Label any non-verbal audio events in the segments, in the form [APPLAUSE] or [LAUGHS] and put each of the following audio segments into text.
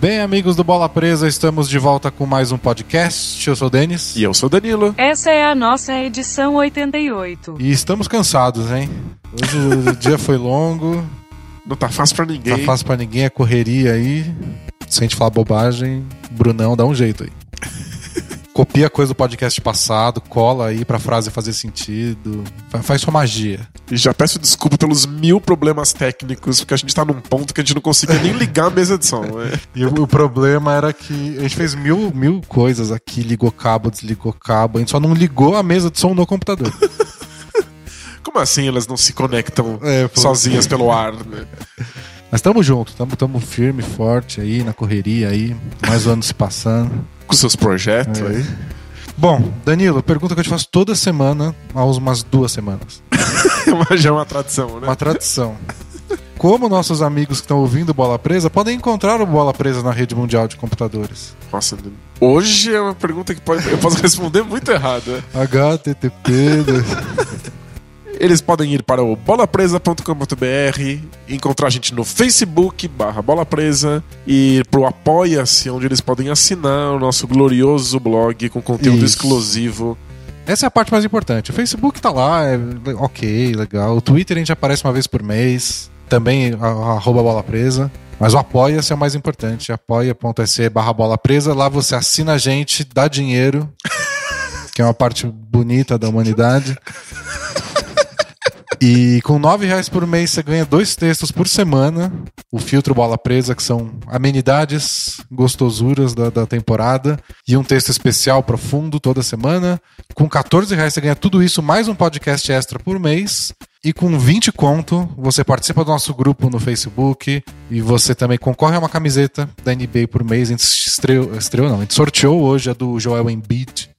Bem, amigos do Bola Presa, estamos de volta com mais um podcast. Eu sou o Denis. E eu sou o Danilo. Essa é a nossa edição 88. E estamos cansados, hein? Hoje o dia foi longo, Não tá fácil pra ninguém. tá fácil pra ninguém, é correria aí. Se a gente falar bobagem, Brunão dá um jeito aí. [LAUGHS] Copia coisa do podcast passado, cola aí pra frase fazer sentido. Fa- Faz sua magia. E já peço desculpa pelos mil problemas técnicos, porque a gente tá num ponto que a gente não conseguia nem ligar a mesa de som. né? [LAUGHS] E o, o problema era que a gente fez mil, mil coisas aqui, ligou cabo, desligou cabo, a gente só não ligou a mesa de som no computador. [LAUGHS] Como assim elas não se conectam [LAUGHS] É, sozinhas pelo ar, né? Mas tamo junto, tamo, tamo firme, forte aí, na correria aí, mais um ano se passando. Com seus projetos É. aí. Bom, Danilo, pergunta que eu te faço toda semana, há umas duas semanas. [LAUGHS] Mas já é uma tradição, né? Uma tradição. Como nossos amigos que estão ouvindo Bola Presa podem encontrar o Bola Presa na rede mundial de computadores? Nossa, hoje é uma pergunta que pode, eu posso [LAUGHS] responder muito errada. HTTP. Eles podem ir para o bolapresa.com.br, encontrar a gente no Facebook, barra Bola Presa, e ir pro Apoia-se, onde eles podem assinar o nosso glorioso blog com conteúdo Isso. exclusivo. Essa é a parte mais importante. O Facebook tá lá, é ok, legal. O Twitter a gente aparece uma vez por mês. Também arroba bola presa. Mas o apoia-se é o mais importante. apoia.se barra bola presa. Lá você assina a gente, dá dinheiro. [LAUGHS] que é uma parte bonita da humanidade. E com nove reais por mês você ganha dois textos por semana. O filtro bola presa, que são amenidades, gostosuras da, da temporada. E um texto especial profundo toda semana. Com 14 reais você ganha tudo isso, mais um podcast extra por mês. E com 20 conto, você participa do nosso grupo no Facebook. E você também concorre a uma camiseta da NBA por mês. A gente estreou, estreou não, a gente sorteou hoje a do Joel Embiid.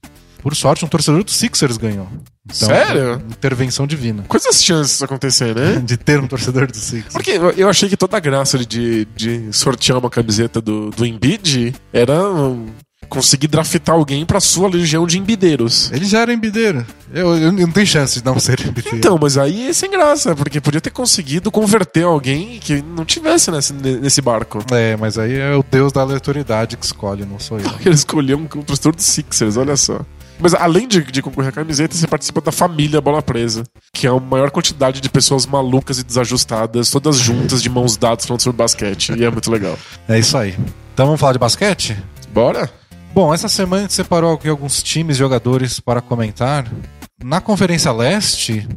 Por sorte, um torcedor do Sixers ganhou. Então, Sério? Intervenção divina. Quais as chances disso acontecer, né? [LAUGHS] De ter um torcedor do Sixers. Porque eu- achei que toda a graça de, de sortear uma camiseta do, do Embiid era um, conseguir draftar alguém pra sua legião de embideiros. Ele já era embideiro. Eu, eu não tenho chance de não ser embideiro. Então, mas aí é sem graça, porque podia ter conseguido converter alguém que não tivesse nesse, nesse barco. É, mas aí é o deus da aleatoriedade que escolhe, não sou eu. [LAUGHS] Ele escolheu um, um torcedor do Sixers, olha só. Mas além de, de concorrer à camiseta, você participa da família Bola Presa, que é a maior quantidade de pessoas malucas e desajustadas, todas juntas, de mãos dadas, falando sobre basquete. E é muito legal. É isso aí. Então vamos falar de basquete? Bora? Bom, essa semana a gente separou aqui alguns times e jogadores para comentar. Na Conferência Leste,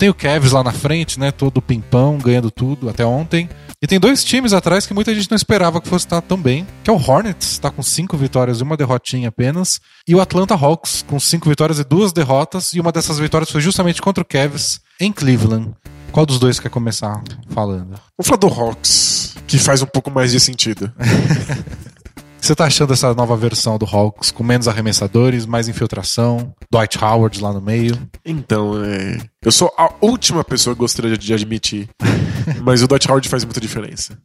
tem o Cavs lá na frente, né? Todo pimpão, ganhando tudo até ontem. E tem dois times atrás que muita gente não esperava que fosse estar tão bem, que é o Hornets, está com cinco vitórias e uma derrotinha apenas, e o Atlanta Hawks, com cinco vitórias e duas derrotas, e uma dessas vitórias foi justamente contra o Cavs em Cleveland. Qual dos dois quer começar falando? Vamos falar do Hawks, que faz um pouco mais de sentido. [LAUGHS] Você tá achando dessa nova versão do Hawks, com menos arremessadores, mais infiltração, Dwight Howard lá no meio? Então, é... eu sou a última pessoa que gostaria de admitir, [LAUGHS] mas o Dwight Howard faz muita diferença.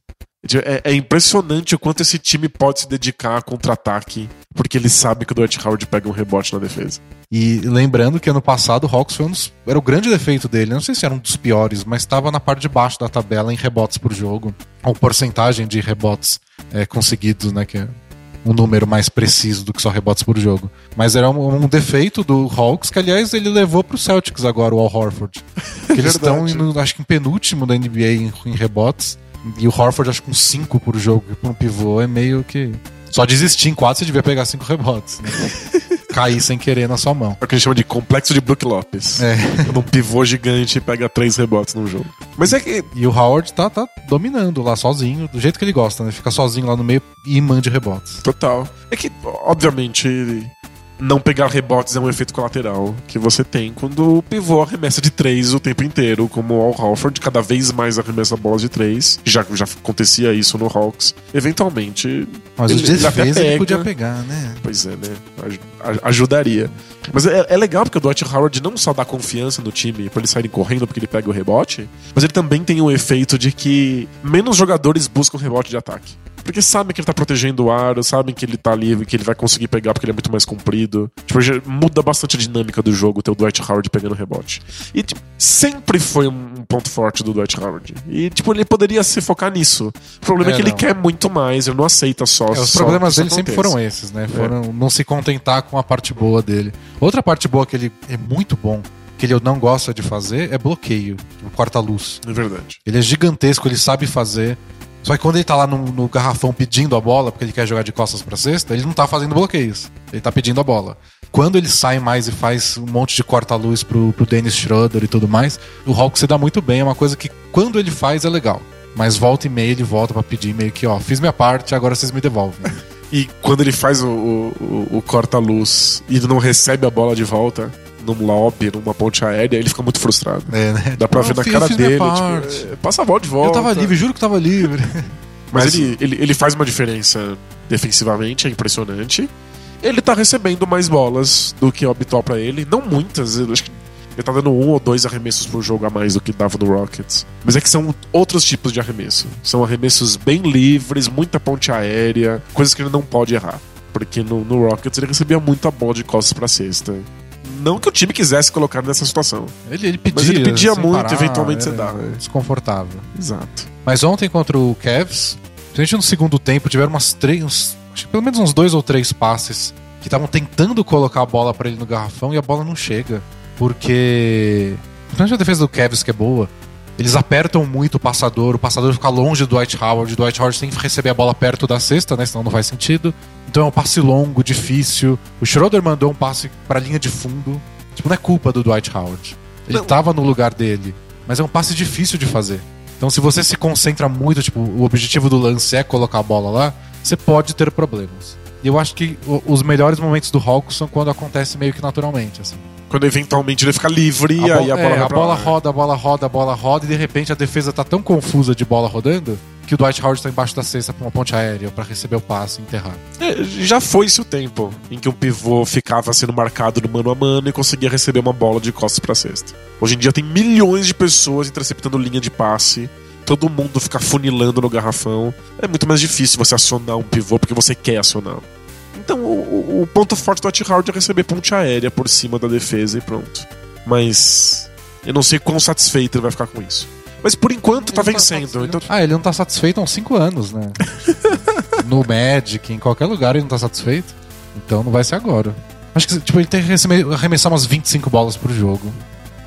É, é impressionante o quanto esse time pode se dedicar a contra-ataque, porque ele sabe que o Dwight Howard pega um rebote na defesa. E lembrando que ano passado o Hawks foi um dos, era o grande defeito dele. Não sei se era um dos piores, mas estava na parte de baixo da tabela em rebotes por jogo. Ou porcentagem de rebotes é, conseguidos, né? Que é um número mais preciso do que só rebotes por jogo. Mas era um, um defeito do Hawks, que aliás ele levou pro Celtics agora, o Al Horford. [LAUGHS] Que eles estão, acho que em penúltimo da NBA em, em rebotes. E o Horford, acho que com 5 por jogo, que pra um pivô é meio que. Só desistir em 4 você devia pegar 5 rebotes. Né? [LAUGHS] Cair sem querer na sua mão. É o que a gente chama de complexo de Brook Lopes. É. Quando um pivô gigante pega três rebotes num jogo. Mas é que E o Howard tá, tá dominando lá sozinho, do jeito que ele gosta, né? Fica sozinho lá no meio e imã de rebotes. Total. É que, obviamente, não pegar rebotes é um efeito colateral que você tem quando o pivô arremessa de três o tempo inteiro, como o Al Horford cada vez mais arremessa bolas de três. Já, já acontecia isso no Hawks. Eventualmente. Mas ele- os ele ele podia pegar, né? Pois é, né? Aj- ajudaria. Mas é, é legal porque o Dwight Howard não só dá confiança no time pra eles saírem correndo porque ele pega o rebote, mas ele também tem o efeito de que menos jogadores buscam rebote de ataque. Porque sabem que ele tá protegendo o aro, sabem que ele tá livre, que ele vai conseguir pegar porque ele é muito mais comprido. Tipo, muda bastante a dinâmica do jogo ter o Dwight Howard pegando rebote. E tipo, sempre foi um ponto forte do Dwight Howard. E tipo, ele poderia se focar nisso. O problema é, É, que ele não. quer muito mais, ele não aceita só. É, os só problemas dele sempre foram esses, né? Foram não se contentar com a parte boa dele. Outra parte boa que ele é muito bom, que ele não gosta de fazer, é bloqueio, o corta-luz. É verdade. Ele é gigantesco, ele sabe fazer. Só que quando ele tá lá no, no garrafão pedindo a bola, porque ele quer jogar de costas pra cesta, ele não tá fazendo bloqueios. Ele tá pedindo a bola. Quando ele sai mais e faz um monte de corta-luz pro, pro Dennis Schroeder e tudo mais, o Hawks se dá muito bem. É uma coisa que quando ele faz é legal. Mas volta e meia ele volta pra pedir meio que, ó, fiz minha parte, agora vocês me devolvem. [LAUGHS] E quando ele faz o, o, o- corta-luz e não recebe a bola de volta num lobby, numa ponte aérea, ele fica muito frustrado. É, né? Dá pra ver na cara dele, tipo, é, passa a bola de volta. Eu tava livre, juro que tava livre. Mas, [LAUGHS] Mas- ele, ele, ele faz uma diferença defensivamente, é impressionante. Ele tá recebendo mais bolas do que habitual pra ele. Não muitas, eu acho que ele tá dando um ou dois arremessos por jogo a mais do que dava no Rockets. Mas é que são outros tipos de arremesso. São arremessos bem livres, muita ponte aérea, coisas que ele não pode errar. Porque no, no Rockets ele recebia muita bola de costas pra cesta. Não que o time quisesse colocar nessa situação. Ele, ele pedia. Mas ele pedia muito, parar, eventualmente você é dá, né? Desconfortável. Exato. Mas ontem contra o Cavs, principalmente no segundo tempo, tiveram umas três, uns- acho que pelo menos uns dois ou três passes que estavam tentando colocar a bola pra ele no garrafão e a bola não chega. Porque. Principalmente a defesa do Cavs, que é boa. Eles apertam muito o passador, o passador fica longe do Dwight Howard, o Dwight Howard tem que receber a bola perto da cesta, né? Senão não faz sentido. Então é um passe longo, difícil. O Schroeder mandou um passe pra linha de fundo. Tipo, não é culpa do Dwight Howard. Ele Não. tava no lugar dele. Mas é um passe difícil de fazer. Então, se você se concentra muito, tipo, o objetivo do lance é colocar a bola lá, você pode ter problemas. E eu acho que os melhores momentos do Hawks são quando acontece meio que naturalmente, assim. Quando eventualmente ele fica livre e A, aí a bola é, a bola roda, a bola roda, a bola roda, e de repente a defesa tá tão confusa de bola rodando que o Dwight Howard tá embaixo da cesta pra uma ponte aérea pra receber o passe e enterrar. É, já foi-se o tempo em que um pivô ficava sendo marcado no mano a mano e conseguia receber uma bola de costas pra cesta. Hoje em dia tem milhões de pessoas interceptando linha de passe. Todo mundo fica funilando no garrafão. É muito mais difícil você acionar um pivô porque você quer acioná-lo. Então o, o- o ponto forte do Dwight Howard é receber ponte aérea por cima da defesa e pronto. Mas eu não sei quão satisfeito ele vai ficar com isso. Mas por enquanto tá Ele não vencendo. satisfeito. então Ah, ele não tá satisfeito há uns 5 anos, né? [LAUGHS] no Magic, em qualquer lugar ele não tá satisfeito. Então não vai ser agora. Acho que tipo, ele tem que arremessar umas 25 bolas por jogo.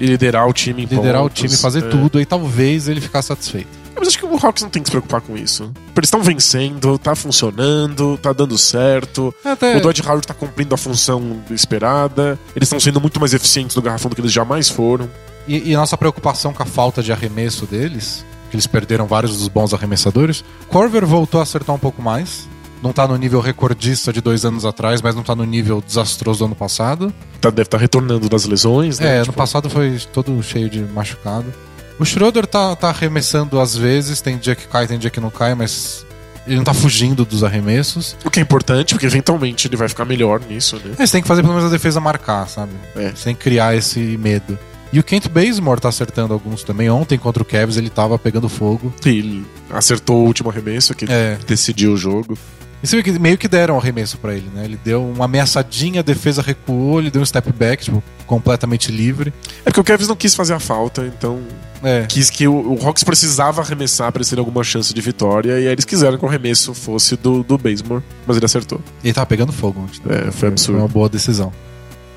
e liderar o time em Liderar o pontos, time, fazer é. tudo, aí talvez ele ficar satisfeito. Mas acho que o Hawks não tem que se preocupar com isso. Eles estão vencendo, tá funcionando, tá dando certo. Até, O Dwight Howard tá cumprindo a função esperada. Eles estão sendo muito mais eficientes no garrafão do que eles jamais foram. E, e a nossa preocupação com a falta de arremesso deles, que eles perderam vários dos bons arremessadores, Corver voltou a acertar um pouco mais. Não tá no nível recordista de dois anos atrás, mas não tá no nível desastroso do ano passado. Tá, deve estar retornando das lesões, né? É, ano Tipo, passado foi todo cheio de machucado. O Schroeder tá, tá arremessando às vezes, tem dia que cai, tem dia que não cai, mas ele não tá fugindo dos arremessos. O que é importante, porque eventualmente ele vai ficar melhor nisso, né? Mas tem que fazer pelo menos a defesa marcar, sabe? É. Você tem que criar esse medo. E o Kent Bazemore tá acertando alguns também. Ontem contra o Cavs ele tava pegando fogo. E ele acertou o último arremesso, que É. decidiu o jogo. E você vê que meio que deram um arremesso pra ele, né? Ele deu uma ameaçadinha, a defesa recuou, ele deu um step back, tipo, completamente livre. É porque o Kevs não quis fazer a falta, então É. quis que o, o Hawks precisava arremessar para eles terem alguma chance de vitória, e aí eles quiseram que o arremesso fosse do, do Bazemore, mas ele acertou. Ele tava pegando fogo ontem. É, foi Foi absurdo. uma boa decisão.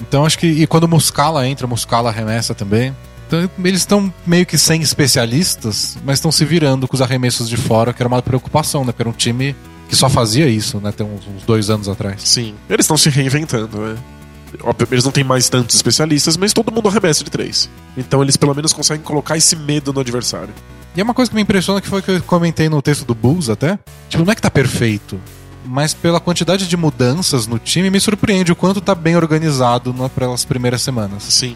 Então acho que. E quando o Muscala entra, o Muscala arremessa também. Então eles estão meio que sem especialistas, mas estão se virando com os arremessos de fora, que era uma preocupação, né? Porque era um time que só fazia isso, né? Tem uns, uns dois anos atrás. Sim, eles estão se reinventando, né? Eles não têm mais tantos especialistas, mas todo mundo arremessa de três. Então eles pelo menos conseguem colocar esse medo no adversário. E é uma coisa que me impressiona que foi que eu comentei no texto do Bulls até. Tipo, não é que tá perfeito, mas pela quantidade de mudanças no time, me surpreende o quanto tá bem organizado na- pelas primeiras semanas. Sim.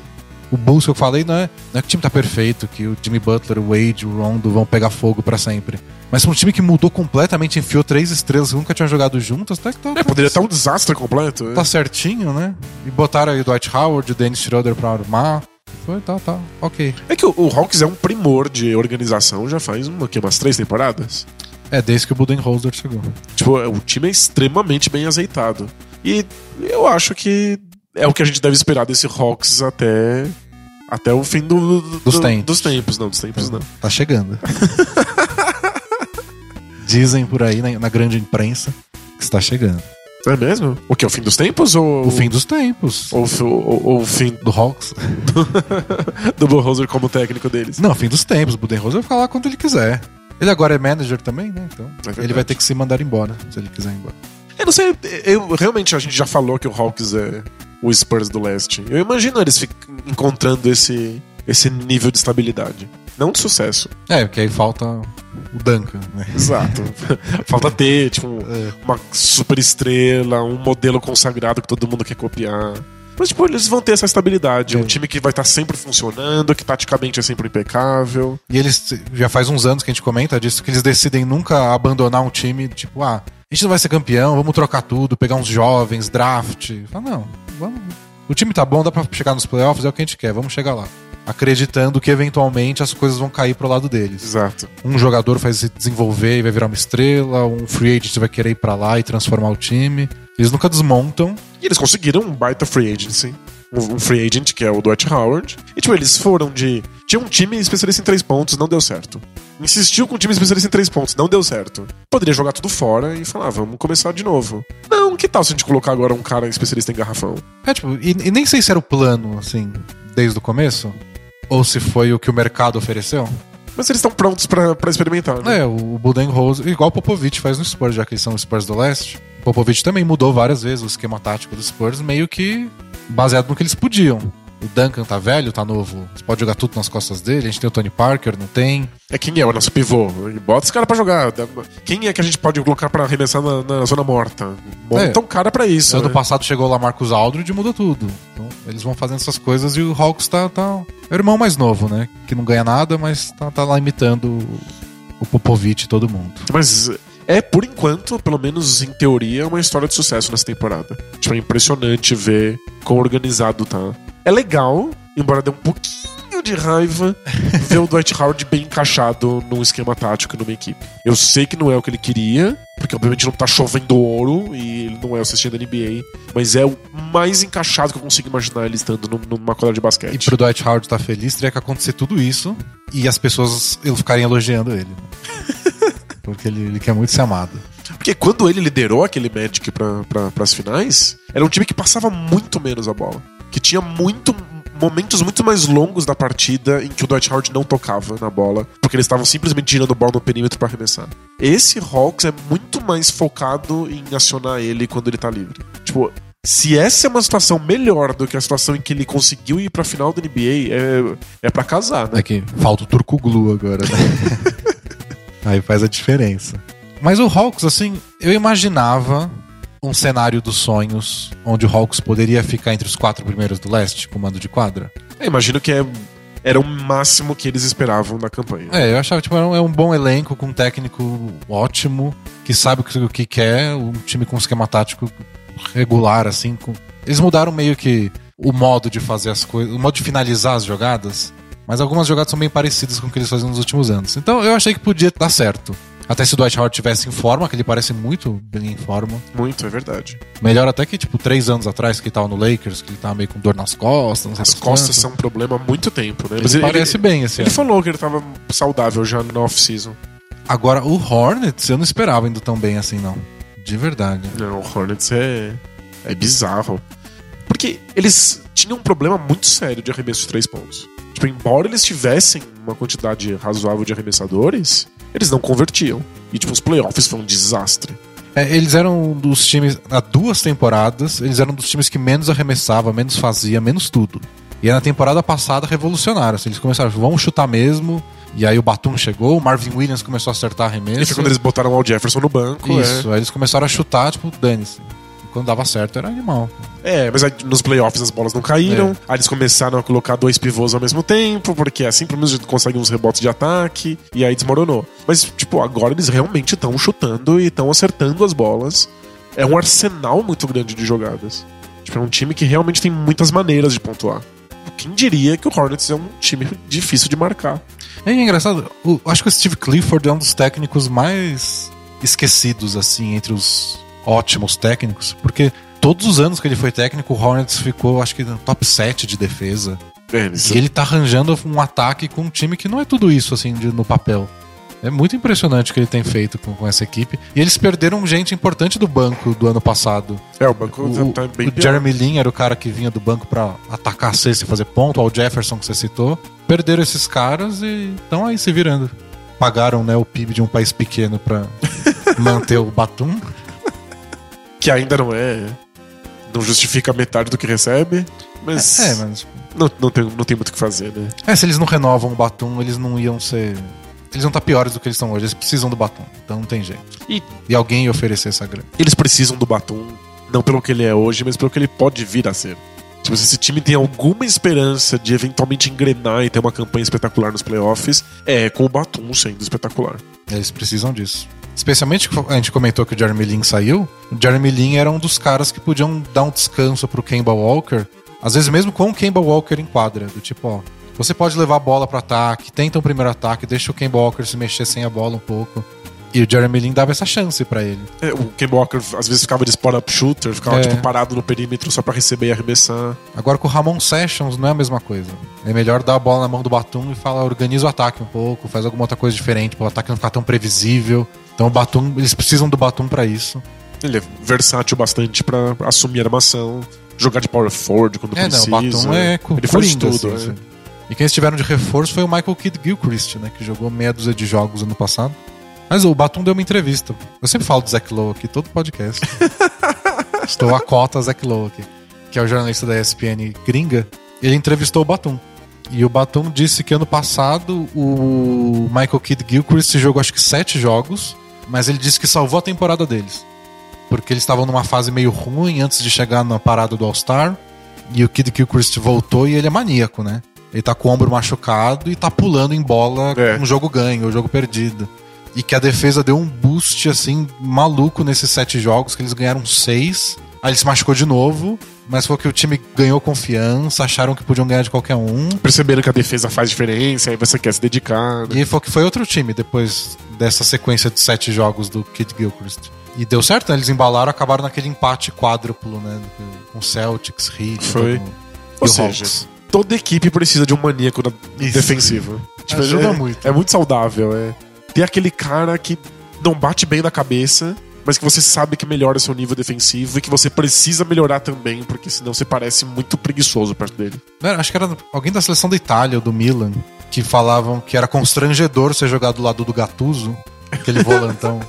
O Bulls que eu falei não é, não é que o time tá perfeito, que o Jimmy Butler, o Wade, o Rondo vão pegar fogo pra sempre. Mas um time que mudou completamente, enfiou três estrelas que nunca tinham jogado juntas, até que tá, É, poderia estar um desastre completo. né? tá certinho, né? E botaram aí o Dwight Howard, o Dennis Schroeder pra armar. Foi, tá, tá, ok. É que o, o Hawks é um primor de organização já faz uma, que, umas três temporadas. É, desde que o Budenholzer chegou. Tipo, o time é extremamente bem azeitado. E eu acho que é o que a gente deve esperar desse Hawks até. Até o fim do, do- Dos tempos. Dos tempos, não, dos tempos não. Tá chegando. [LAUGHS] Dizem por aí na, na grande imprensa que está chegando. É mesmo? O que? O fim dos tempos? Ou O fim dos tempos. Ou, ou, ou o fim Do Hawks. [LAUGHS] do Bullhozer como técnico deles? Não, fim dos tempos. O Budenholzer vai ficar lá quando ele quiser. Ele agora é manager também, né? Então verdade. ele vai ter que se mandar embora, se ele quiser ir embora. Eu não sei, eu, realmente a gente já falou que o Hawks é o Spurs do leste. Eu imagino eles encontrando esse, esse nível de estabilidade. Não de sucesso. É, porque aí falta o Duncan, né? Exato. [LAUGHS] Falta ter, tipo, É. uma super estrela, um modelo consagrado que todo mundo quer copiar. Mas, tipo, eles vão ter essa estabilidade. Um É. time que vai estar sempre funcionando, que taticamente é sempre impecável. E eles, já faz uns anos que a gente comenta disso, que eles decidem nunca abandonar um time, tipo, ah, a gente não vai ser campeão, vamos trocar tudo, pegar uns jovens, draft. Fala, não, vamos. O time tá bom, dá pra chegar nos playoffs, é o que a gente quer, vamos chegar lá. Acreditando que eventualmente as coisas vão cair pro lado deles. Exato. Um jogador vai se desenvolver e vai virar uma estrela, um free agent vai querer ir pra lá e transformar o time. Eles nunca desmontam. E eles conseguiram um baita free agency. Um um free agent, que é o Dwight Howard. E, tipo, eles foram de. Tinha um time especialista em três pontos, não deu certo. Insistiu com um time especialista em três pontos, não deu certo. Poderia jogar tudo fora e falar, ah, vamos começar de novo. Não, que tal se a gente colocar agora um cara especialista em garrafão? É, tipo, e, e nem sei se era o plano, assim, desde o começo, ou se foi o que o mercado ofereceu. Mas eles estão prontos pra pra experimentar, né? É, o Budenholzer, igual o Popovich faz no Spurs, já que eles são Spurs do leste. O Popovich também mudou várias vezes o esquema tático dos Spurs, meio que baseado no que eles podiam. O Duncan tá velho, tá novo. Você pode jogar tudo nas costas dele. A gente tem o Tony Parker, não tem. É quem é o nosso pivô? Bota esse cara pra jogar. Quem é que a gente pode colocar pra arremessar na, na zona morta? Monta É. um cara pra isso. ano né? passado chegou lá Marcos Aldridge e mudou tudo. Então, eles vão fazendo essas coisas e o Hawks tá, tá. É o irmão mais novo, né? Que não ganha nada, mas tá, tá lá imitando o- o Popovich e todo mundo. Mas é, por enquanto, pelo menos em teoria, uma história de sucesso nessa temporada. Tipo, é impressionante ver quão organizado tá. É legal, embora dê um pouquinho de raiva, [LAUGHS] ver o Dwight Howard bem encaixado num esquema tático numa equipe. Eu sei que não é o que ele queria, porque obviamente não tá chovendo ouro e ele não é o assistente da NBA, mas é o mais encaixado que eu consigo imaginar ele estando num- numa quadra de E basquete. pro Dwight Howard estar feliz, teria que acontecer tudo isso e as pessoas ele ficarem elogiando ele. né? [LAUGHS] Porque ele, ele quer muito ser amado. Porque quando ele liderou aquele Magic pra, pras finais, era um time que passava muito menos a bola. Que tinha muito momentos muito mais longos da partida em que o Dwight Howard não tocava na bola, porque eles estavam simplesmente girando a bola no perímetro pra arremessar. Esse Hawks é muito mais focado em acionar ele quando ele tá livre. Tipo, se essa é uma situação melhor do que a situação em que ele conseguiu ir pra final da NBA, é, é para casar, né? É que falta o Turco Glu agora, né? [LAUGHS] Aí faz a diferença. Mas o Hawks, assim, eu imaginava um cenário dos sonhos onde o Hawks poderia ficar entre os quatro primeiros do leste, comando de quadra. Eu imagino que é, era o máximo que eles esperavam da campanha. É, eu achava que tipo, um- é um bom elenco, com um técnico ótimo, que sabe o que, o que quer, um time com um esquema tático regular, assim. com- Eles mudaram meio que o modo de fazer as coisas, o modo de finalizar as jogadas, mas algumas jogadas são bem parecidas com o que eles faziam nos últimos anos. Então eu achei que podia dar certo. Até se o Dwight Howard tivesse em forma, que ele parece muito bem em forma. Muito, é verdade. Melhor até que, tipo, três anos atrás, que ele tava no Lakers, que ele tava meio com dor nas costas. não sei As costas são um problema há muito tempo, né? Ele parece bem esse Ele ano. falou que ele tava saudável já na off-season. Agora, o Hornets, eu não esperava indo tão bem assim, não. De verdade. Não, o Hornets é. é bizarro. Porque eles tinham um problema muito sério de arremesso de três pontos. Tipo, embora eles tivessem uma quantidade razoável de arremessadores, eles não convertiam. E, tipo, os playoffs foi um desastre. É, eles eram um dos times, há duas temporadas, eles eram um dos times que menos arremessava, menos fazia, menos tudo. E aí na temporada passada revolucionaram. Assim, eles começaram, vamos chutar mesmo. E aí o Batum chegou, o Marvin Williams começou a acertar E arremesso. foi quando eles botaram o Al Jefferson no banco. Isso, aí eles começaram a chutar, tipo, dane-se. Quando dava certo era animal. É, mas aí nos playoffs as bolas não caíram. É. Aí eles começaram a colocar dois pivôs ao mesmo tempo, porque assim pelo menos a gente consegue uns rebotes de ataque. E aí desmoronou. Mas, tipo, agora eles realmente estão chutando e estão acertando as bolas. É um arsenal muito grande de jogadas. Tipo, é um time que realmente tem muitas maneiras de pontuar. Quem diria que o Hornets é um time difícil de marcar? É engraçado, o- acho que o Steve Clifford é um dos técnicos mais esquecidos, assim, entre os ótimos técnicos, porque todos os anos que ele foi técnico, o Hornets ficou, acho que, no top 7 de defesa. Eles- E ele tá arranjando um ataque com um time que não é tudo isso, assim, de- no papel. É muito impressionante o que ele tem feito com, com essa equipe. E eles perderam gente importante do banco do ano passado. É, o banco O, tá bem o pior. Jeremy Lin era o cara que vinha do banco pra atacar a cesta e fazer ponto. O Al Jefferson que você citou. Perderam esses caras e estão aí se virando. Pagaram né, o PIB de um país pequeno pra [LAUGHS] manter o Batum. Que ainda não é. Não justifica metade do que recebe. Mas. É, mas. Não, não, tem, não tem muito o que fazer, né? É, se eles não renovam o Batum, eles não iam ser. Eles vão estar piores do que eles estão hoje. Eles precisam do Batum. Então não tem jeito. E- e alguém ia oferecer essa grana. Eles precisam do Batum, não pelo que ele é hoje, mas pelo que ele pode vir a ser. Tipo, se esse time tem alguma esperança de eventualmente engrenar e ter uma campanha espetacular nos playoffs, é com o Batum sendo espetacular. Eles precisam disso. Especialmente a gente comentou que o Jeremy Lin saiu. O Jeremy Lin era um dos caras que podiam dar um descanso pro Kemba Walker. Às vezes mesmo com o Kemba Walker em quadra. Do tipo, ó, você pode levar a bola pro ataque, tenta um primeiro ataque, deixa o Kemba Walker se mexer sem a bola um pouco. E o Jeremy Lin dava essa chance pra ele. É, o Kemba Walker às vezes ficava de spot-up shooter, ficava É. tipo, parado no perímetro só pra receber e arremessar. Agora com o Ramon Sessions não é a mesma coisa. É melhor dar a bola na mão do Batum e falar, organiza o ataque um pouco, faz alguma outra coisa diferente, para o ataque não ficar tão previsível. Então o Batum, eles precisam do Batum pra isso. Ele é versátil bastante pra assumir a armação, jogar de power forward quando É, não, precisa. o Batum é Ele faz tudo. assim, é. assim. E quem eles tiveram de reforço foi o Michael Kidd Gilchrist, né? Que jogou meia dúzia de jogos ano passado. Mas o Batum deu uma entrevista. Eu sempre falo do Zach Lowe aqui, todo podcast. [LAUGHS] Estou a cota Zach Lowe aqui. Que é o jornalista da ESPN gringa. Ele entrevistou o Batum. E o Batum disse que ano passado o Michael Kidd Gilchrist jogou acho que sete jogos. Mas ele disse que salvou a temporada deles. Porque eles estavam numa fase meio ruim antes de chegar na parada do All-Star. E o Kid Gilchrist voltou e ele é maníaco, né? Ele tá com o ombro machucado e tá pulando em bola É. com um jogo ganho, um jogo perdido. E que a defesa deu um boost, assim, maluco nesses sete jogos, que eles ganharam seis. Aí ele se machucou de novo, mas foi que o time ganhou confiança, acharam que podiam ganhar de qualquer um. Perceberam que a defesa faz diferença, aí você quer se dedicar. né? E foi que foi outro time depois dessa sequência de sete jogos do Kid Gilchrist. E deu certo, né? Eles embalaram, acabaram naquele empate quádruplo, né? Com Celtics, Heat, Foi. mundo. Ou seja, Hawks. toda equipe precisa de um maníaco na- defensivo. Ajuda é, muito. É muito saudável. É. Tem aquele cara que não bate bem na cabeça, mas que você sabe que melhora seu nível defensivo e que você precisa melhorar também, porque senão você parece muito preguiçoso perto dele. Não acho que era alguém da seleção da Itália ou do Milan que falavam que era constrangedor ser jogado do lado do Gattuso, aquele volantão.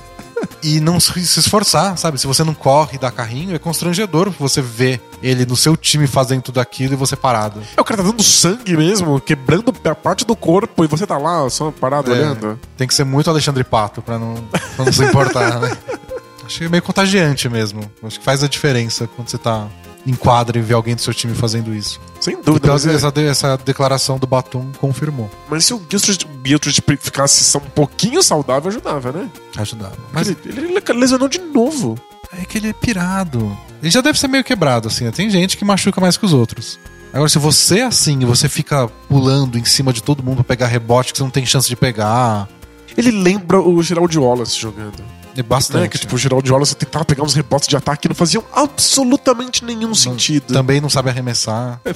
E não se se esforçar, sabe? Se você não corre e dá carrinho, é constrangedor você ver ele no seu time fazendo tudo aquilo e você parado. É, o cara tá dando sangue mesmo, quebrando a parte do corpo e você tá lá só parado É. olhando. Tem que ser muito Alexandre Pato pra não, pra não se importar, né? [LAUGHS] É meio contagiante mesmo. Acho que faz a diferença quando você tá em quadra e vê alguém do seu time fazendo isso. Sem dúvida. Então é- essa, essa declaração do Batum confirmou. mas se o Gilchrist ficasse só um pouquinho saudável, ajudava, né? Ajudava. Mas Ele, ele lesionou de novo. É que ele é pirado. Ele já deve ser meio quebrado, assim. né? Tem gente que machuca mais que os outros. Agora, se você é assim e você fica pulando em cima de todo mundo pra pegar rebote que você não tem chance de pegar, Ele lembra o Geraldo Wallace jogando. É bastante. Né? Que tipo, o Geraldo Wallace tentava pegar uns rebotes de ataque que não faziam absolutamente nenhum sentido. Também não sabe arremessar. [LAUGHS]